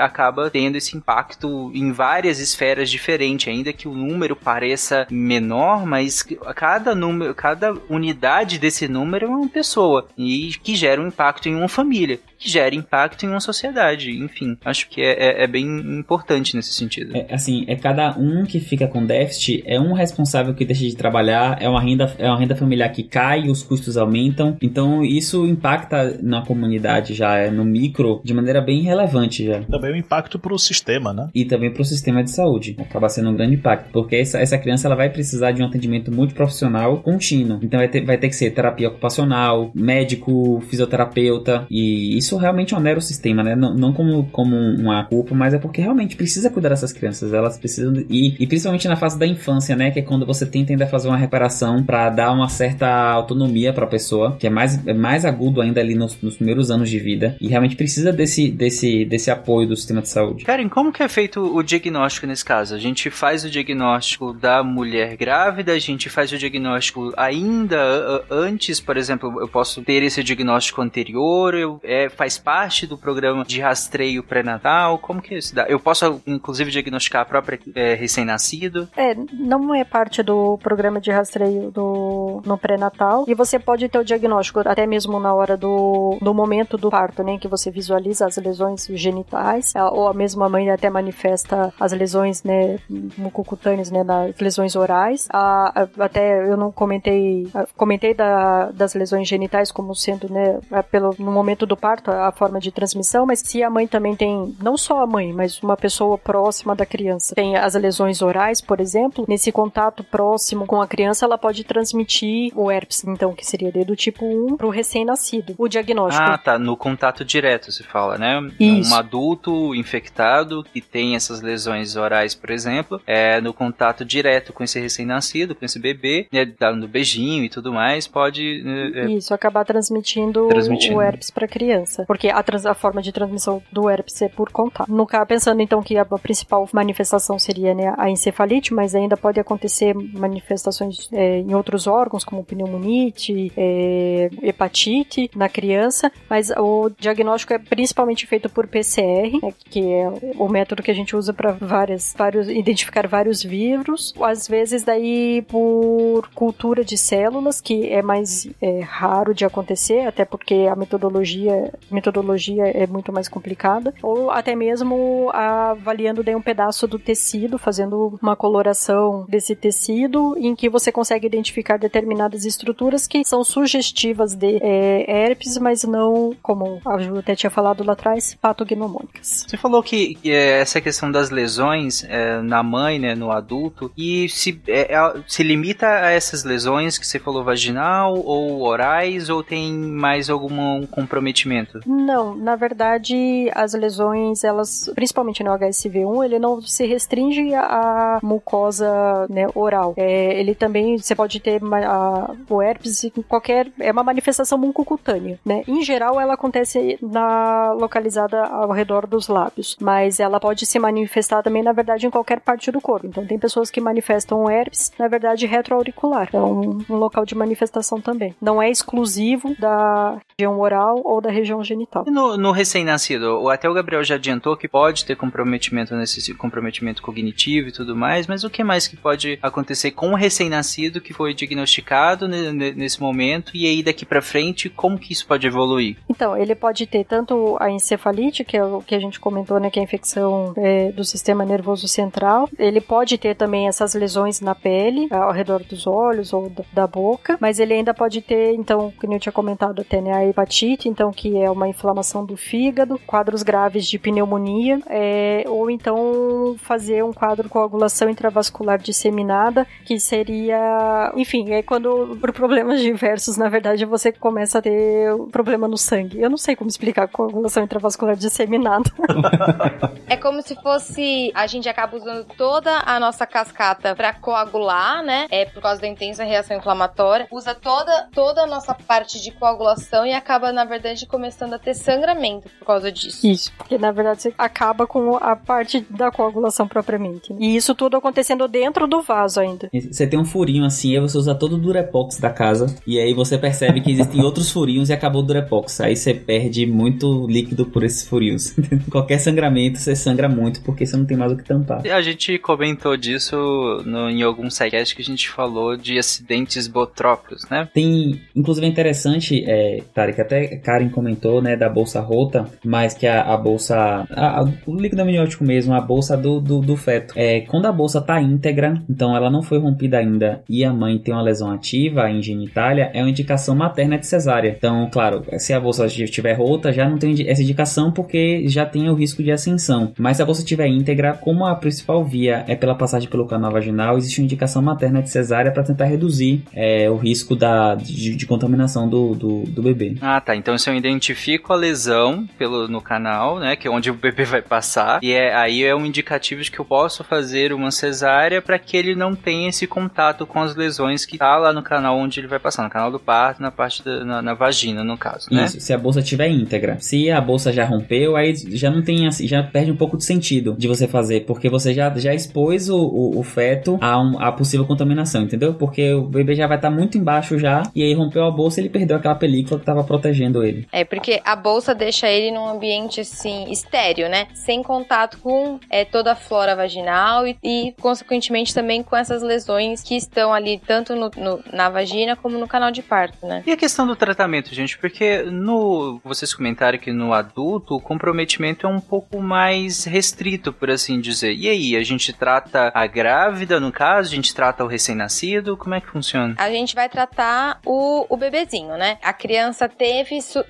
acaba tendo esse impacto em várias esferas diferentes, ainda que o número pareça menor, mas cada número, cada unidade desse número é uma pessoa e que gera um impacto em uma família, que gera impacto em uma sociedade. Enfim, acho que é, é- é bem importante nesse sentido.
É, assim, é cada um que fica com déficit, é um responsável que deixa de trabalhar, é uma renda, é uma renda familiar que cai, os custos aumentam. Então isso impacta na comunidade já, é no micro, de maneira bem relevante já.
Também o impacto pro sistema, né?
E também para o sistema de saúde. Acaba sendo um grande impacto, porque essa, essa criança ela vai precisar de um atendimento multiprofissional contínuo. Então vai ter, vai ter que ser terapia ocupacional, médico, fisioterapeuta, e isso isso realmente onera o sistema, né? Não, não como, como uma culpa, mas é porque realmente precisa cuidar dessas crianças. Elas precisam. de- e, e principalmente na fase da infância, né? Que é quando você tenta ainda fazer uma reparação pra dar uma certa autonomia pra pessoa, que é mais, é mais agudo ainda ali nos, nos primeiros anos de vida. E realmente precisa desse, desse, desse apoio do sistema de saúde.
Karen, como que é feito o diagnóstico nesse caso? A gente faz o diagnóstico da mulher grávida, a gente faz o diagnóstico ainda a- a- antes, por exemplo, eu posso ter esse diagnóstico anterior, eu, é, faz parte do programa de rastreio pré-natal, como que isso dá? Eu posso, inclusive, diagnosticar a própria é, recém-nascido?
É, não é parte do programa de rastreio do, no pré-natal. E você pode ter o diagnóstico até mesmo na hora do, do momento do parto, né? Que você visualiza as lesões genitais. Ou a mesma mãe até manifesta as lesões, né? Mucocutâneas, né? Lesões orais. A- a- até eu não comentei, a- comentei da, das lesões genitais como sendo, né? Pelo, no momento do parto, a forma de transmissão. Mas se a mãe também tem, não só a mãe, mas uma pessoa próxima da criança, tem as lesões orais, por exemplo, nesse contato próximo com a criança, ela pode transmitir o herpes, então, que seria do tipo 1 para o recém-nascido. O diagnóstico.
Ah, tá, no contato direto se fala, né?
Isso.
Um adulto infectado que tem essas lesões orais, por exemplo, é no contato direto com esse recém-nascido, com esse bebê, né, dando beijinho e tudo mais, pode é, é,
Isso, acabar transmitindo,
Transmitindo.
o herpes para criança. Porque a, trans- a forma de transmissão do herpes é por contato. Caso, pensando então que a principal manifestação seria né, a encefalite, mas ainda pode acontecer manifestações é, em outros órgãos, como pneumonite, é, hepatite na criança, mas o diagnóstico é principalmente feito por PCR, né, que é o método que a gente usa para várias, vários, identificar vários vírus. Às vezes daí por cultura de células, que é mais é, raro de acontecer, até porque a metodologia, metodologia é muito mais complicada, ou até mesmo avaliando daí um pedaço do tecido, fazendo uma coloração desse tecido, em que você consegue identificar determinadas estruturas que são sugestivas de é, herpes, mas não, como a Ju até tinha falado lá atrás, patognomônicas.
Você falou que, é, essa questão das lesões é, na mãe, né, no adulto, e se, é, é, se limita a essas lesões que você falou vaginal ou orais, ou tem mais algum comprometimento?
Não, na verdade, as lesões, elas, principalmente no HSV1, ele não se restringe à mucosa né, oral. É, ele também, você pode ter a- o herpes em qualquer, é uma manifestação mucocutânea, né? Em geral, ela acontece na localizada ao redor dos lábios, mas ela pode se manifestar também, na verdade, em qualquer parte do corpo. Então, tem pessoas que manifestam herpes, na verdade, retroauricular. É um, um local de manifestação também. Não é exclusivo da região oral ou da região genital.
E no, no recém-nascido, até o Gabriel já adiantou que pode ter comprometimento nesse comprometimento cognitivo e tudo mais, mas o que mais que pode acontecer com o recém-nascido que foi diagnosticado ne- ne- nesse momento e aí daqui pra frente, como que isso pode evoluir?
Então, ele pode ter tanto a encefalite, que é o que a gente comentou, né, que é a infecção é, do sistema nervoso central. Ele pode ter também essas lesões na pele, ao redor dos olhos ou da, boca, mas ele ainda pode ter, então, como eu tinha comentado até, né, a hepatite, então, que é uma inflamação do fígado, quadros graves de pneumonia, é, ou então fazer um quadro de coagulação intravascular disseminada, que seria, enfim, é quando por problemas diversos, na verdade, você começa a ter um problema no sangue. Eu não sei como explicar coagulação intravascular disseminada.
É como se fosse. A gente acaba usando toda a nossa cascata pra coagular, né? É por causa da intensa reação inflamatória. Usa toda, toda a nossa parte de coagulação e acaba, na verdade, começando a ter sangramento por causa disso.
Isso, porque na verdade você acaba com a parte da coagulação propriamente. né? E isso tudo acontecendo dentro do vaso ainda.
Você tem um furinho assim, aí você usa todo o Durepox da casa, e aí você percebe que existem outros furinhos e acabou o Durepox. Aí você perde muito líquido por esses furinhos. Qualquer sangramento, você sangra muito, porque você não tem mais o que tampar.
A gente comentou disso no- em algum sidecast que a gente falou de acidentes botrópicos, né?
Tem, inclusive é interessante, é, Tarek, até Karen comentou, né, da bolsa rota, mas que a, a bolsa, a- a- o líquido amniótico mesmo, a bolsa do, do, do feto. É, quando a bolsa tá íntegra, então ela não foi rompida ainda, e a mãe tem uma lesão ativa em genitália, é uma indicação materna de cesárea. Então, claro, se a bolsa estiver rota, já não tem essa indicação porque já tem o risco de ascensão. Mas se a bolsa estiver íntegra, como a principal via é pela passagem pelo canal vaginal, existe uma indicação materna de cesárea para tentar reduzir é, o risco da, de, de contaminação do, do, do bebê.
Ah, tá. Então se eu identifico a lesão pelo, no canal, né? Que é onde o bebê vai passar. E é, aí é um indicativo de que eu posso fazer uma cesárea para que ele não tenha esse contato com as lesões que tá lá no canal onde ele vai passar, no canal do parto, na parte da, na, na vagina, no caso, né?
Isso, se a bolsa estiver íntegra. Se a bolsa já rompeu, aí já não tem assim, já perde um pouco de sentido de você fazer, porque você já, já expôs o, o, o feto a, um, a possível contaminação, entendeu? Porque o bebê já vai estar muito embaixo já, e aí rompeu a bolsa e ele perdeu aquela película que tava protegendo ele.
É, porque a bolsa deixa ele num ambiente, assim, estéreo, né? Sem contato com é, toda a flora vaginal e, e, consequentemente, também com essas lesões que estão ali, tanto no, no- na vagina como no canal de parto, né?
E a questão do tratamento, gente, porque no vocês comentaram que no adulto o comprometimento é um pouco mais restrito, por assim dizer. E aí, a gente trata a grávida, no caso, a gente trata o recém-nascido, como é que funciona?
A gente vai tratar o, o bebezinho, né? A criança teve, su-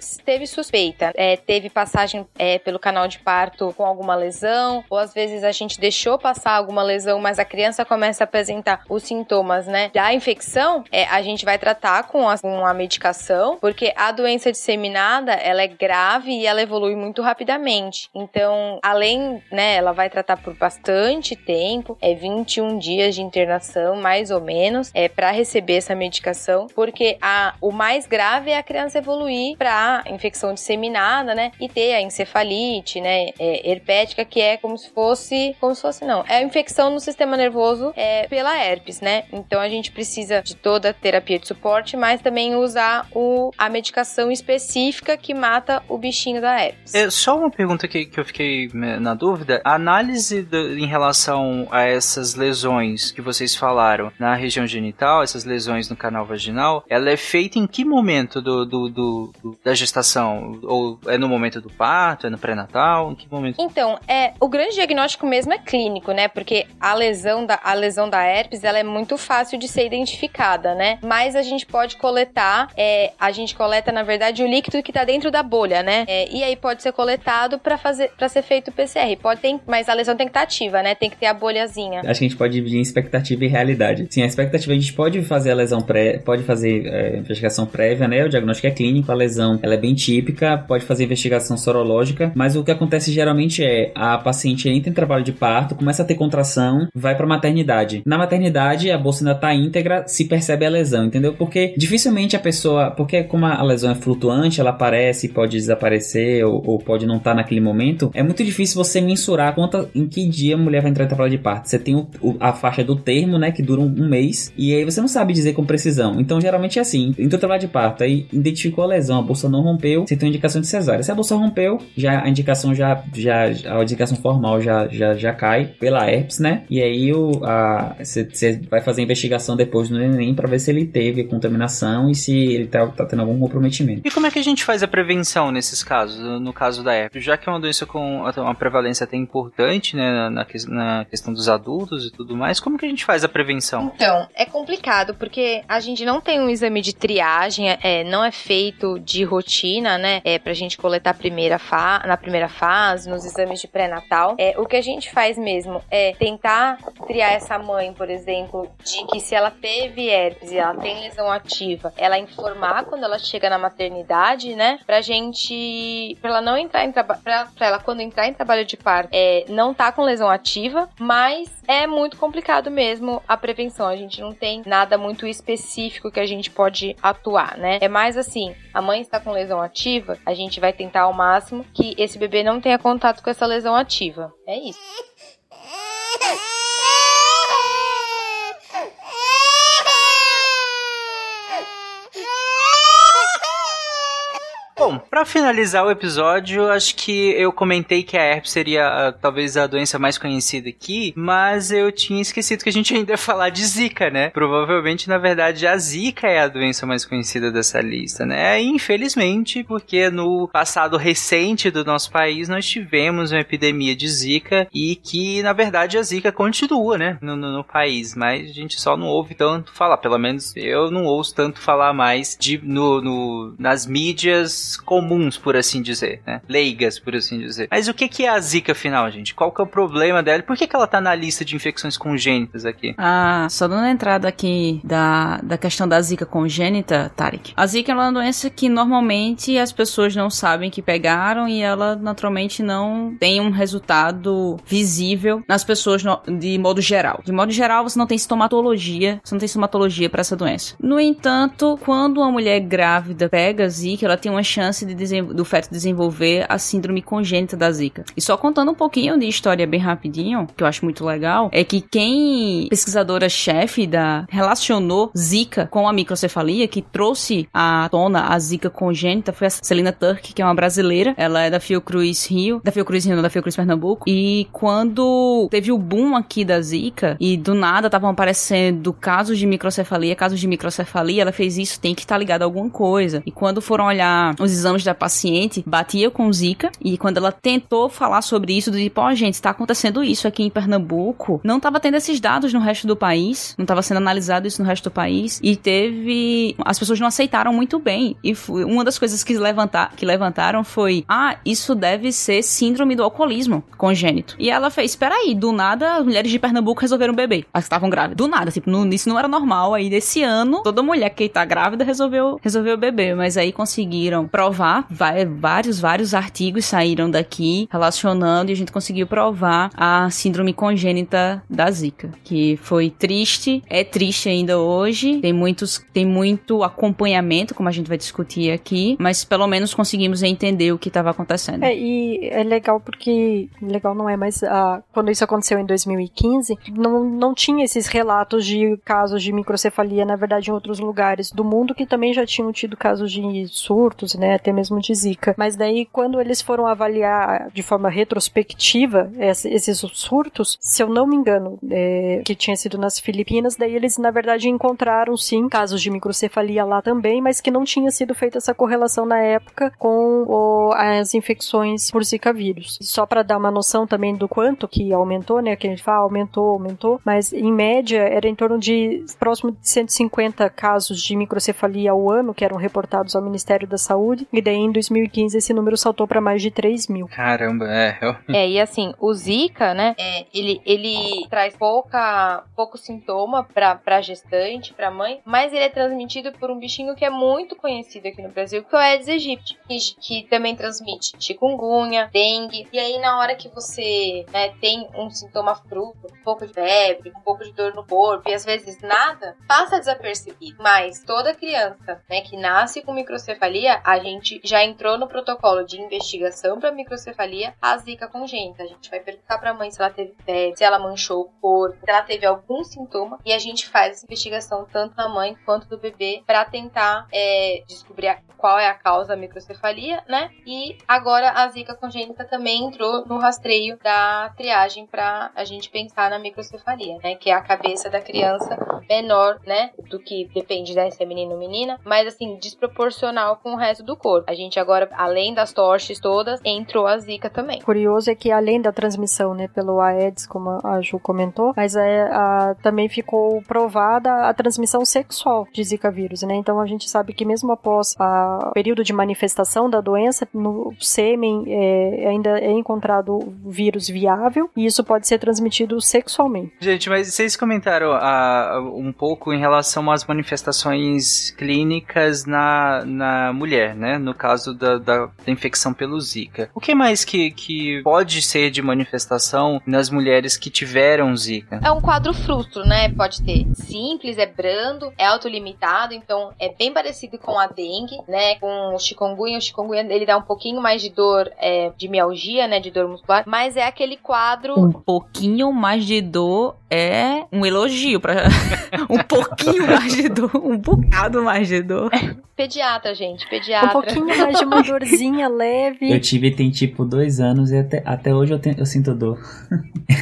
teve suspeita, é, teve passagem é, pelo canal de parto com alguma lesão, ou às vezes a gente deixou passar alguma lesão, mas a criança começa a apresentar os sintomas, né? Da infecção, é, a gente vai tratar com a, com a medicação, porque a doença disseminada, ela é grave e ela evolui muito rapidamente. Então, além, né, ela vai tratar por bastante tempo, é 21 dias de internação, mais ou menos, é para receber essa medicação, porque a, o mais grave é a criança evoluir para infecção disseminada, né, e ter a encefalite, né, é, herpética, que é como se fosse, como se fosse não, é a infecção no sistema nervoso é, pela herpes, né? Então a gente precisa de toda a terapia de suporte, mas também usar o, a medicação específica que mata o bichinho da herpes.
É só uma pergunta que, que eu fiquei né, na dúvida. A análise do- em relação a essas lesões que vocês falaram na região genital, essas lesões no canal vaginal, ela é feita em que momento do- do- do- da gestação? Ou é no momento do parto? É no pré-natal? Em que momento?
Então, é, o grande diagnóstico mesmo é clínico, né? Porque a lesão da, a lesão da herpes, ela é muito fácil de ser identificada, né? Mas a gente pode coletar, é, a gente coleta, na verdade, o líquido que tá dentro da bolha, né? É, e aí pode ser coletado pra fazer, para ser feito o PCR. Pode ter, mas a lesão tem que estar ativa, né? Tem que ter a bolhazinha.
Acho que a gente pode dividir em expectativa e realidade. Sim, a expectativa a gente pode fazer a lesão pré, pode fazer é, investigação prévia, né? O diagnóstico é clínico, a lesão ela é bem típica, pode fazer investigação sorológica, mas o que acontece geralmente é a paciente entra em trabalho de parto, começa a ter contração, vai pra maternidade. Na maternidade, a bolsa ainda tá íntegra, se percebe a lesão, entendeu? Porque dificilmente a pessoa, porque como a lesão é flutuante, ela aparece, pode desaparecer ou, ou pode não estar naquele momento, é muito difícil você mensurar quanta, em que dia a mulher vai entrar em trabalho de parto. Você tem o- o- a faixa do termo, né, que dura um, um mês, e aí você não sabe dizer com precisão. Então, geralmente é assim, entrou em trabalho de parto, aí identificou a lesão, a bolsa não rompeu, você tem uma indicação de cesárea. Se a bolsa rompeu, já a indicação já, já a indicação formal já, já, já cai pela herpes, né? E aí o, a, você, vai fazer a investigação depois do neném pra ver se ele teve contaminação e se ele tá, tá tendo algum comprometimento.
E como é que a gente faz a prevenção nesses casos, no caso da herpes? Já que é uma doença com uma prevalência até importante, né, na, na questão dos adultos e tudo mais, como que a gente faz a prevenção?
Então, é complicado porque a gente não tem um exame de triagem, é, não é feito de rotina, né? É pra gente coletar primeira fa na primeira fase, nos exames de pré-natal. É, o que a gente faz mesmo é tentar triar essa mãe, por exemplo, de que se ela teve herpes e ela tem lesão ativa, ela informar quando ela chega na maternidade, né? Pra gente. pra ela não entrar em trabalho. Pra ela, quando entrar em trabalho de parto, é, não tá com lesão ativa, mas é muito complicado mesmo a prevenção. A gente não tem nada muito específico que a gente pode atuar, né? É mais assim, a mãe está com lesão ativa, a gente vai tentar ao máximo que esse bebê não tenha contato com essa lesão ativa. É isso.
Bom, pra finalizar o episódio, acho que eu comentei que a herpes seria ah, talvez a doença mais conhecida aqui, mas eu tinha esquecido que a gente ainda ia falar de Zika, né? Provavelmente, na verdade, a Zika é a doença mais conhecida dessa lista, né? Infelizmente, porque no passado recente do nosso país nós tivemos uma epidemia de Zika e que, na verdade, a Zika continua, né? No, no- no país, mas a gente só não ouve tanto falar, pelo menos eu não ouço tanto falar mais de, no, no- nas mídias comuns, por assim dizer, né? Leigas, por assim dizer. Mas o que, é a zika, afinal, gente? Qual que é o problema dela? Por que, ela tá na lista de infecções congênitas aqui?
Ah, só dando a entrada aqui da, da questão da zika congênita, Tarek. A zika é uma doença que normalmente as pessoas não sabem que pegaram e ela naturalmente não tem um resultado visível nas pessoas no- de modo geral. De modo geral, você não tem sintomatologia, você não tem sintomatologia para essa doença. No entanto, quando uma mulher grávida pega zika, ela tem uma chance de do feto desenvolver a síndrome congênita da zika. E só contando um pouquinho de história bem rapidinho, que eu acho muito legal, é que quem pesquisadora-chefe da relacionou zika com a microcefalia, que trouxe à tona a zika congênita, foi a Celina Turk, que é uma brasileira. Ela é da Fiocruz Rio, da Fiocruz Rio, não da Fiocruz Pernambuco. E quando teve o boom aqui da zika e do nada estavam aparecendo casos de microcefalia, casos de microcefalia, ela fez isso, tem que estar ligado a alguma coisa. E quando foram olhar os exames da paciente, batia com zika. E quando ela tentou falar sobre isso, do tipo, ó, gente, está acontecendo isso aqui em Pernambuco, não estava tendo esses dados no resto do país, não estava sendo analisado isso no resto do país. E teve. As pessoas não aceitaram muito bem. E foi uma das coisas que, levantar, que levantaram foi: ah, isso deve ser síndrome do alcoolismo congênito. E ela fez: peraí, do nada as mulheres de Pernambuco resolveram beber. As que estavam grávidas. Do nada, tipo, isso não era normal. Aí desse ano, toda mulher que tá grávida resolveu, resolveu beber. Mas aí conseguiram provar, vai- vários, vários artigos saíram daqui relacionando e a gente conseguiu provar a síndrome congênita da Zika. Que foi triste, é triste ainda hoje. Tem muitos, tem muito acompanhamento, como a gente vai discutir aqui, mas pelo menos conseguimos entender o que estava acontecendo.
É, e é legal porque. Legal não é, mas ah, quando isso aconteceu em 2015, não, não tinha esses relatos de casos de microcefalia, na verdade, em outros lugares do mundo que também já tinham tido casos de surtos, né? Até mesmo de Zika. Mas daí, quando eles foram avaliar de forma retrospectiva esse- esses surtos, se eu não me engano, é, que tinha sido nas Filipinas, daí eles, na verdade, encontraram sim casos de microcefalia lá também, mas que não tinha sido feita essa correlação na época com o- as infecções por Zika vírus. Só para dar uma noção também do quanto que aumentou, né? Que a gente fala, aumentou, aumentou, mas em média era em torno de próximo de 150 casos de microcefalia ao ano que eram reportados ao Ministério da Saúde, e daí em 2015 esse número saltou para mais de 3 mil.
Caramba, é. Eu...
É, e assim, o Zika, né, é, ele, ele traz pouca, pouco sintoma pra, pra gestante, pra mãe, mas ele é transmitido por um bichinho que é muito conhecido aqui no Brasil, que é o Aedes aegypti, que, que também transmite chikungunya, dengue, e aí na hora que você né, tem um sintoma fruto, um pouco de febre, um pouco de dor no corpo, e às vezes nada, passa desapercebido, mas toda criança, né, que nasce com microcefalia, a gente já entrou no protocolo de investigação para microcefalia, a zika congênita. A gente vai perguntar para a mãe se ela teve febre, se ela manchou o corpo, se ela teve algum sintoma, e a gente faz essa investigação tanto na mãe quanto do bebê para tentar é, descobrir qual é a causa da microcefalia, né? E agora a zika congênita também entrou no rastreio da triagem para a gente pensar na microcefalia, né? Que é a cabeça da criança menor, né? Do que depende, né? Se é menino ou menina, mas assim, desproporcional com o resto do corpo. A gente agora, além das torches todas, entrou a zika também.
Curioso é que além da transmissão, né, pelo Aedes, como a Ju comentou, mas é, a- também ficou provada a transmissão sexual de Zika vírus, né? Então a gente sabe que mesmo após o período de manifestação da doença, no sêmen é, ainda é encontrado vírus viável e isso pode ser transmitido sexualmente.
Gente, mas vocês comentaram ah, um pouco em relação às manifestações clínicas na, na mulher, né? No caso da, da, da infecção pelo Zika. O que mais que, que pode ser de manifestação nas mulheres que tiveram Zika?
É um quadro frustro, né? Pode ter simples, é brando, é autolimitado, então é bem parecido com a dengue, né? Com o chikungunya. O chikungunya ele dá um pouquinho mais de dor, é, de mialgia, né? De dor muscular, mas é aquele quadro
Um pouquinho mais de dor é um elogio para um pouquinho mais de dor, um bocado mais de dor.
pediatra, gente, pediatra.
Um pouquinho mais de uma dorzinha leve.
Eu tive tem tipo dois anos e até, até hoje eu, tenho- eu sinto dor.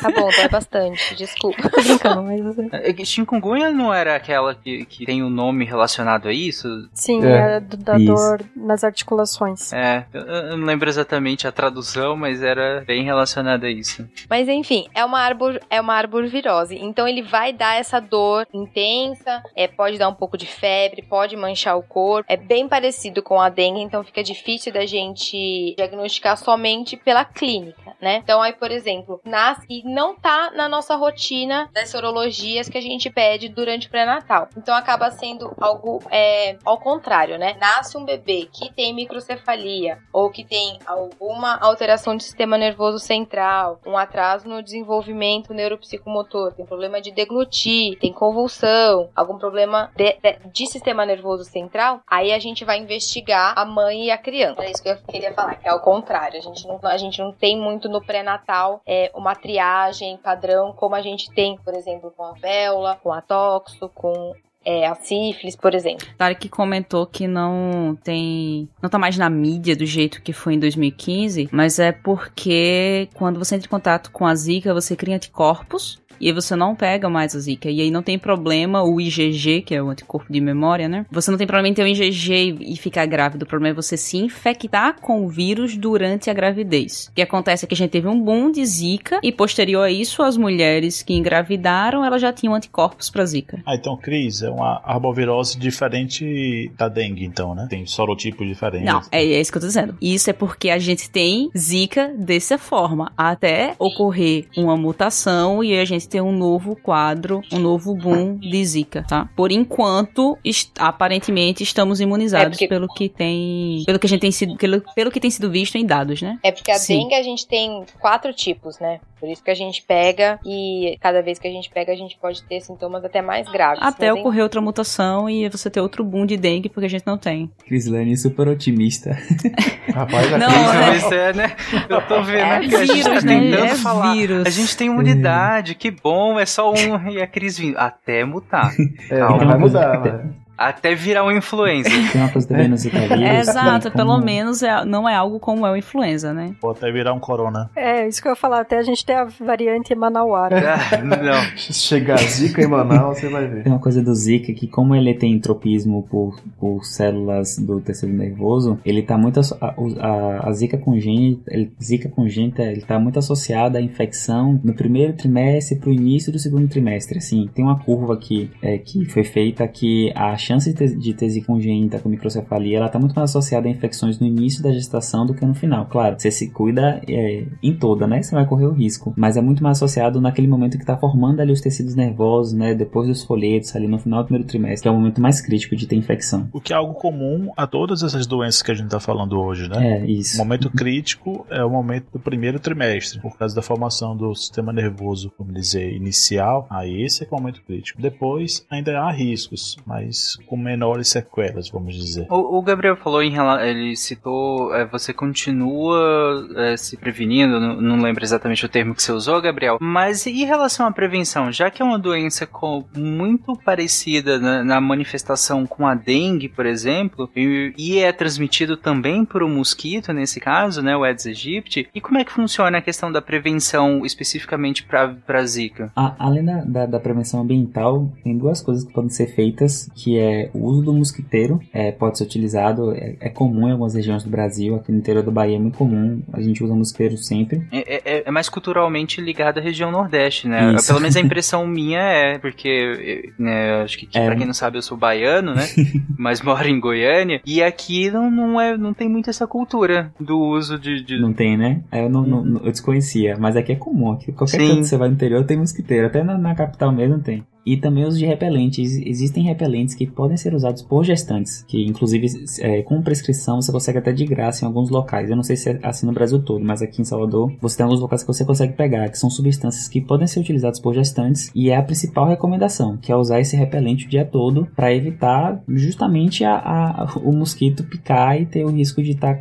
Tá bom, dói bastante, desculpa.
Tô brincando, mas
É que Chikungunya não era aquela que, que tem o um nome relacionado a isso?
sim,
É,
é, do- da
isso.
dor nas articulações.
É, eu, eu não lembro exatamente a tradução, mas era bem relacionada a isso.
Mas enfim, é uma arbor, é uma arbovirose. Então ele vai dar essa dor intensa, é, pode dar um pouco de febre, pode manchar o corpo. É bem bem parecido com a dengue, então fica difícil da gente diagnosticar somente pela clínica, né? Então aí, por exemplo, nasce e não tá na nossa rotina das sorologias que a gente pede durante o pré-natal. Então acaba sendo algo é, ao contrário, né? Nasce um bebê que tem microcefalia ou que tem alguma alteração do sistema nervoso central, um atraso no desenvolvimento neuropsicomotor, tem problema de deglutir, tem convulsão, algum problema de, de, de sistema nervoso central, aí a gente vai investigar a mãe e a criança. É isso que eu queria falar, que é ao contrário. A gente não, a gente não tem muito no pré-natal é, uma triagem padrão como a gente tem, por exemplo, com a véula, com a toxo, com é, a sífilis, por exemplo.
Tarek comentou que não tem. não tá mais na mídia do jeito que foi em 2015, mas é porque quando você entra em contato com a Zika, você cria anticorpos. E aí você não pega mais a zika. E aí não tem problema o IgG, que é o anticorpo de memória, né? Você não tem problema em ter o IgG e ficar grávido. O problema é você se infectar com o vírus durante a gravidez. O que acontece é que a gente teve um boom de zika e posterior a isso, as mulheres que engravidaram, elas já tinham anticorpos pra zika.
Ah, então, Cris, é uma arbovirose diferente da dengue, então, né? Tem sorotipos diferentes.
Não, é, é isso que eu tô dizendo. Isso é porque a gente tem zika dessa forma, até ocorrer uma mutação e a gente ter um novo quadro, um novo boom de zika, tá? Por enquanto, est aparentemente estamos imunizados
É porque-
pelo que tem, pelo que a gente tem sido, pelo, pelo que tem sido visto em dados, né?
É porque a
Sim.
dengue a gente tem quatro tipos, né? Por isso que a gente pega e cada vez que a gente pega a gente pode ter sintomas até mais graves.
Até
Mas,
ocorrer outra mutação e você ter outro boom de dengue porque a gente não tem.
Crislane super otimista.
Rapaz, a
Não,
Cris-?
Mas é, né? Eu tô vendo
É
aqui, a gente tá
vírus, né?
tentando
É
falar.
vírus.
A gente tem imunidade, que bom, é só um. E a Cris vindo. Até mutar.
É,
Calma.
vai mudar, vai.
Até virar um influencer.
Tem uma coisa também no Zika vírus.
É, exato,
que
pelo
como-
menos é- não é algo como é o influenza, né?
Pode até virar um corona.
É, isso que eu ia falar. Até a gente tem a variante Manauara.
Ah, não.
Chegar a zica em Manaus, você vai ver.
Tem uma coisa do Zika que, como ele tem tropismo por, por células do tecido nervoso, ele tá muito. A, a, a Zika congênita, ele, Zika congênita, ele tá muito associado à infecção no primeiro trimestre pro início do segundo trimestre. Assim, tem uma curva aqui é, que foi feita que a chance de Zika congênita com microcefalia, ela tá muito mais associada a infecções no início da gestação do que no final. Claro, você se cuida é, em toda, né? Você vai correr o risco. Mas é muito mais associado naquele momento que tá formando ali os tecidos nervosos, né? Depois dos folhetos, ali no final do primeiro trimestre, que é o momento mais crítico de ter infecção.
O que é algo comum a todas essas doenças que a gente tá falando hoje, né?
É, isso.
O momento crítico é o momento do primeiro trimestre, por causa da formação do sistema nervoso, vamos dizer, inicial. Aí esse é o momento crítico. Depois ainda há riscos, mas com menores sequelas, vamos dizer.
O, o Gabriel falou em ele citou, é, você continua é, se prevenindo, não, não lembro exatamente o termo que você usou, Gabriel, mas em relação à prevenção, já que é uma doença com- muito parecida na, na manifestação com a dengue, por exemplo, e, e é transmitido também por um mosquito nesse caso, né, o Aedes aegypti, e como é que funciona a questão da prevenção especificamente para Zika?
A- além da, da, da prevenção ambiental, tem duas coisas que podem ser feitas, que é o uso do mosquiteiro, é, pode ser utilizado, é, é comum em algumas regiões do Brasil, aqui no interior da Bahia é muito comum, a gente usa mosquiteiro sempre.
É, é- é mais culturalmente ligado à região Nordeste, né?
Isso.
Pelo menos a impressão minha é, porque, né, acho que, que
É.
pra quem não sabe, eu sou baiano, né? mas moro em Goiânia. E aqui não, não, é, não tem muito essa cultura do uso de. de-
Não tem, né? É, Eu, não, não- não- eu desconhecia, mas aqui é comum. Aqui, qualquer
Sim.
canto que você vai no interior tem mosquiteiro. Até na, na capital mesmo tem. E também os de repelentes. Existem repelentes que podem ser usados por gestantes, que inclusive é, com prescrição você consegue até de graça em alguns locais. Eu não sei se é assim no Brasil todo, mas aqui em Salvador você tem alguns locais que você consegue pegar, que são substâncias que podem ser utilizadas por gestantes e é a principal recomendação, que é usar esse repelente o dia todo para evitar justamente a, a- o mosquito picar e ter o risco de estar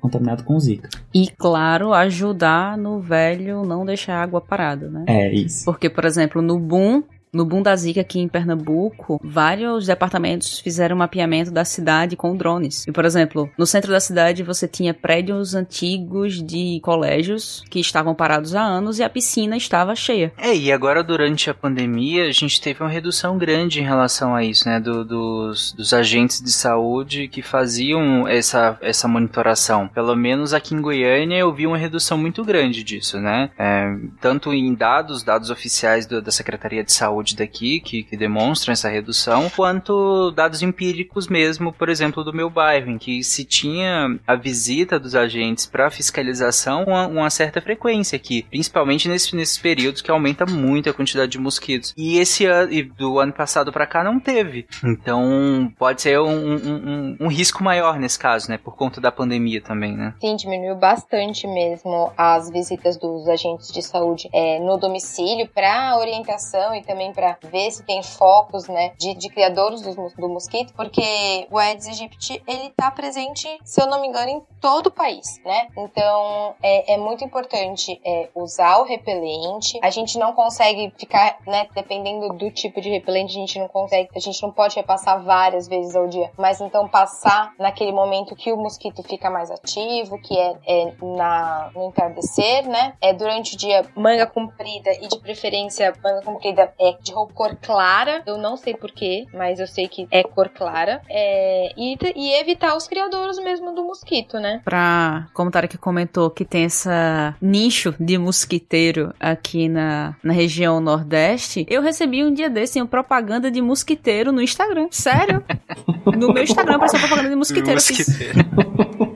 contaminado com zika.
E, claro, ajudar no velho não deixar a água parada, né?
É isso.
Porque, por exemplo, no boom, no boom da Zika aqui em Pernambuco, vários departamentos fizeram mapeamento da cidade com drones. E, por exemplo, no centro da cidade você tinha prédios antigos de colégios que estavam parados há anos e a piscina estava cheia.
É, e agora durante a pandemia a gente teve uma redução grande em relação a isso, né? do- dos, dos agentes de saúde que faziam essa, essa monitoração. Pelo menos aqui em Goiânia eu vi uma redução muito grande disso, né? É, tanto em dados, dados oficiais do- da Secretaria de Saúde saúde daqui que, que demonstram essa redução, quanto dados empíricos mesmo, por exemplo, do meu bairro, em que se tinha a visita dos agentes para fiscalização com uma, uma certa frequência aqui, principalmente nesse, nesses períodos que aumenta muito a quantidade de mosquitos. E esse ano, e do ano passado para cá não teve. Então pode ser um, um, um, um risco maior nesse caso, né? Por conta da pandemia também, né?
Sim, diminuiu bastante mesmo as visitas dos agentes de saúde é, no domicílio para orientação e também para ver se tem focos, né, de, de criadores do, do mosquito, porque o Aedes aegypti ele tá presente, se eu não me engano, em todo o país, né? Então é, é muito importante é, usar o repelente. A gente não consegue ficar, né, dependendo do tipo de repelente, a gente não consegue, a gente não pode repassar várias vezes ao dia, mas então passar naquele momento que o mosquito fica mais ativo, que é, é na, no entardecer, né? É durante o dia manga comprida e de preferência manga comprida é de cor clara. Eu não sei porquê, mas eu sei que é cor clara. É, e, e evitar os criadouros mesmo do mosquito, né?
Pra, como o Tarek comentou, que tem essa nicho de mosquiteiro aqui na, na região nordeste, eu recebi um dia desse uma propaganda de mosquiteiro no Instagram. Sério? no meu Instagram apareceu propaganda de mosquiteiro. Eu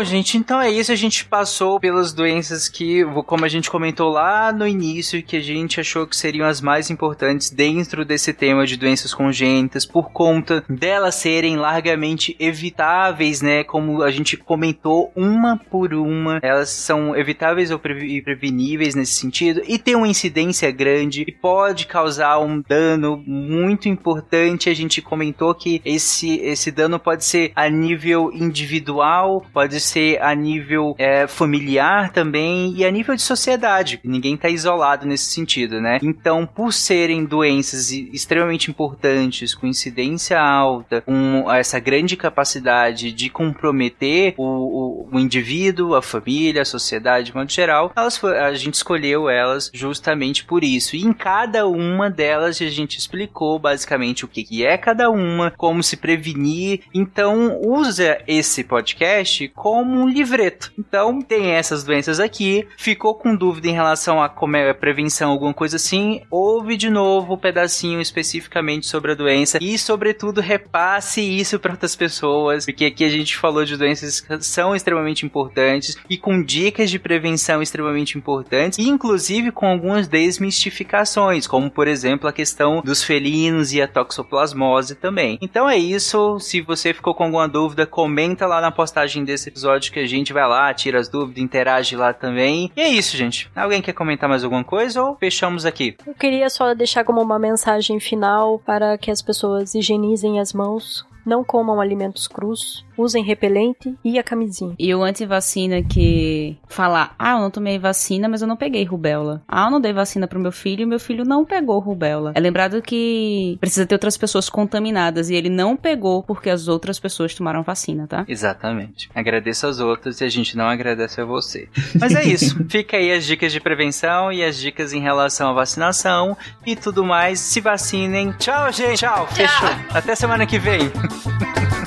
Bom, gente, então é isso. A gente passou pelas doenças que, como a gente comentou lá no início, que a gente achou que seriam as mais importantes dentro desse tema de doenças congênitas, por conta delas serem largamente evitáveis, né? Como a gente comentou, uma por uma, elas são evitáveis ou pre preveníveis nesse sentido e tem uma incidência grande e pode causar um dano muito importante. A gente comentou que esse, esse dano pode ser a nível individual, pode ser a nível é, familiar também e a nível de sociedade. Ninguém está isolado nesse sentido, né? Então, por serem doenças extremamente importantes, com incidência alta, com essa grande capacidade de comprometer o, o, o indivíduo, a família, a sociedade de modo geral, elas, a gente escolheu elas justamente por isso. E em cada uma delas a gente explicou basicamente o que, que é cada uma, como se prevenir. Então, usa esse podcast como um livreto. Então, tem essas doenças aqui. Ficou com dúvida em relação a como é a prevenção, alguma coisa assim? Ouve de novo o um pedacinho especificamente sobre a doença e, sobretudo, repasse isso para outras pessoas, porque aqui a gente falou de doenças que são extremamente importantes e com dicas de prevenção extremamente importantes, e inclusive com algumas desmistificações, como por exemplo a questão dos felinos e a toxoplasmose também. Então é isso. Se você ficou com alguma dúvida, comenta lá na postagem desse episódio que a gente vai lá, tira as dúvidas, interage lá também. E é isso, gente. Alguém quer comentar mais alguma coisa ou fechamos aqui?
Eu queria só deixar como uma mensagem final para que as pessoas higienizem as mãos não comam alimentos crus, usem repelente e a camisinha.
E o antivacina que falar, ah, eu não tomei vacina, mas eu não peguei rubéola. Ah, eu não dei vacina pro meu filho e meu filho não pegou rubéola. É lembrado que precisa ter outras pessoas contaminadas e ele não pegou porque as outras pessoas tomaram vacina, tá?
Exatamente. Agradeço as outras e a gente não agradece a você. Mas é isso. Fica aí as dicas de prevenção e as dicas em relação à vacinação e tudo mais. Se vacinem. Tchau, gente. Tchau. Tchau. Fechou. Até semana que vem.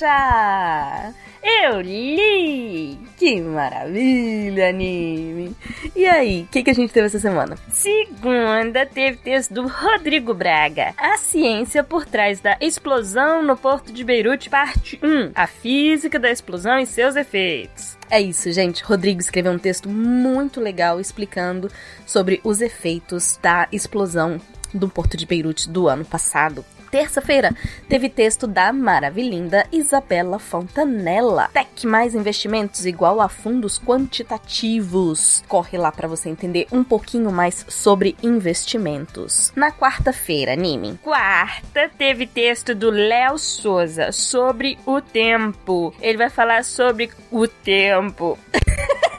fechar? Eu li! Que maravilha, anime! E aí, o que, que a gente teve essa semana? Segunda, teve texto do Rodrigo Braga. A ciência por trás da explosão no porto de Beirute, parte 1. A física da explosão e seus efeitos. É isso, gente. Rodrigo escreveu um texto muito legal explicando sobre os efeitos da explosão do porto de Beirute do ano passado terça-feira, teve texto da maravilhinda Isabela Fontanella. Tech mais investimentos igual a fundos quantitativos. Corre lá para você entender um pouquinho mais sobre investimentos. Na quarta-feira, anime. Quarta, teve texto do Léo Souza sobre o tempo. Ele vai falar sobre o tempo.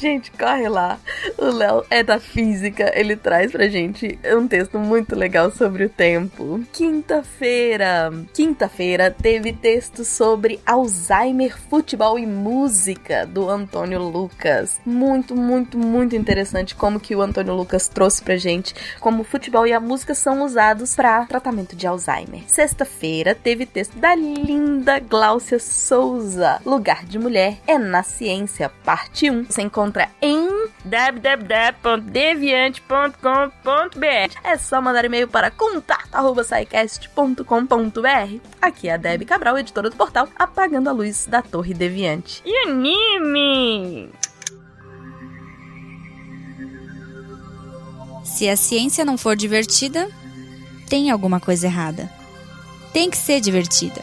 Gente, corre lá. O Léo é da física, ele traz pra gente um texto muito legal sobre o tempo. Quinta-feira. Quinta-feira teve texto sobre Alzheimer, futebol e música do Antônio Lucas. Muito, muito, muito interessante como que o Antônio Lucas trouxe pra gente como o futebol e a música são usados para tratamento de Alzheimer. Sexta-feira teve texto da linda Gláucia Souza. Lugar de mulher é na ciência, parte 1. Você encontra em www.deviante.com.br. É só mandar e-mail para contato@saicast.com.br. Aqui é a Deb Cabral, editora do portal Apagando a Luz da Torre Deviante. E anime!
Se a ciência não for divertida, tem alguma coisa errada. Tem que ser divertida.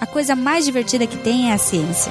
A coisa mais divertida que tem é a ciência.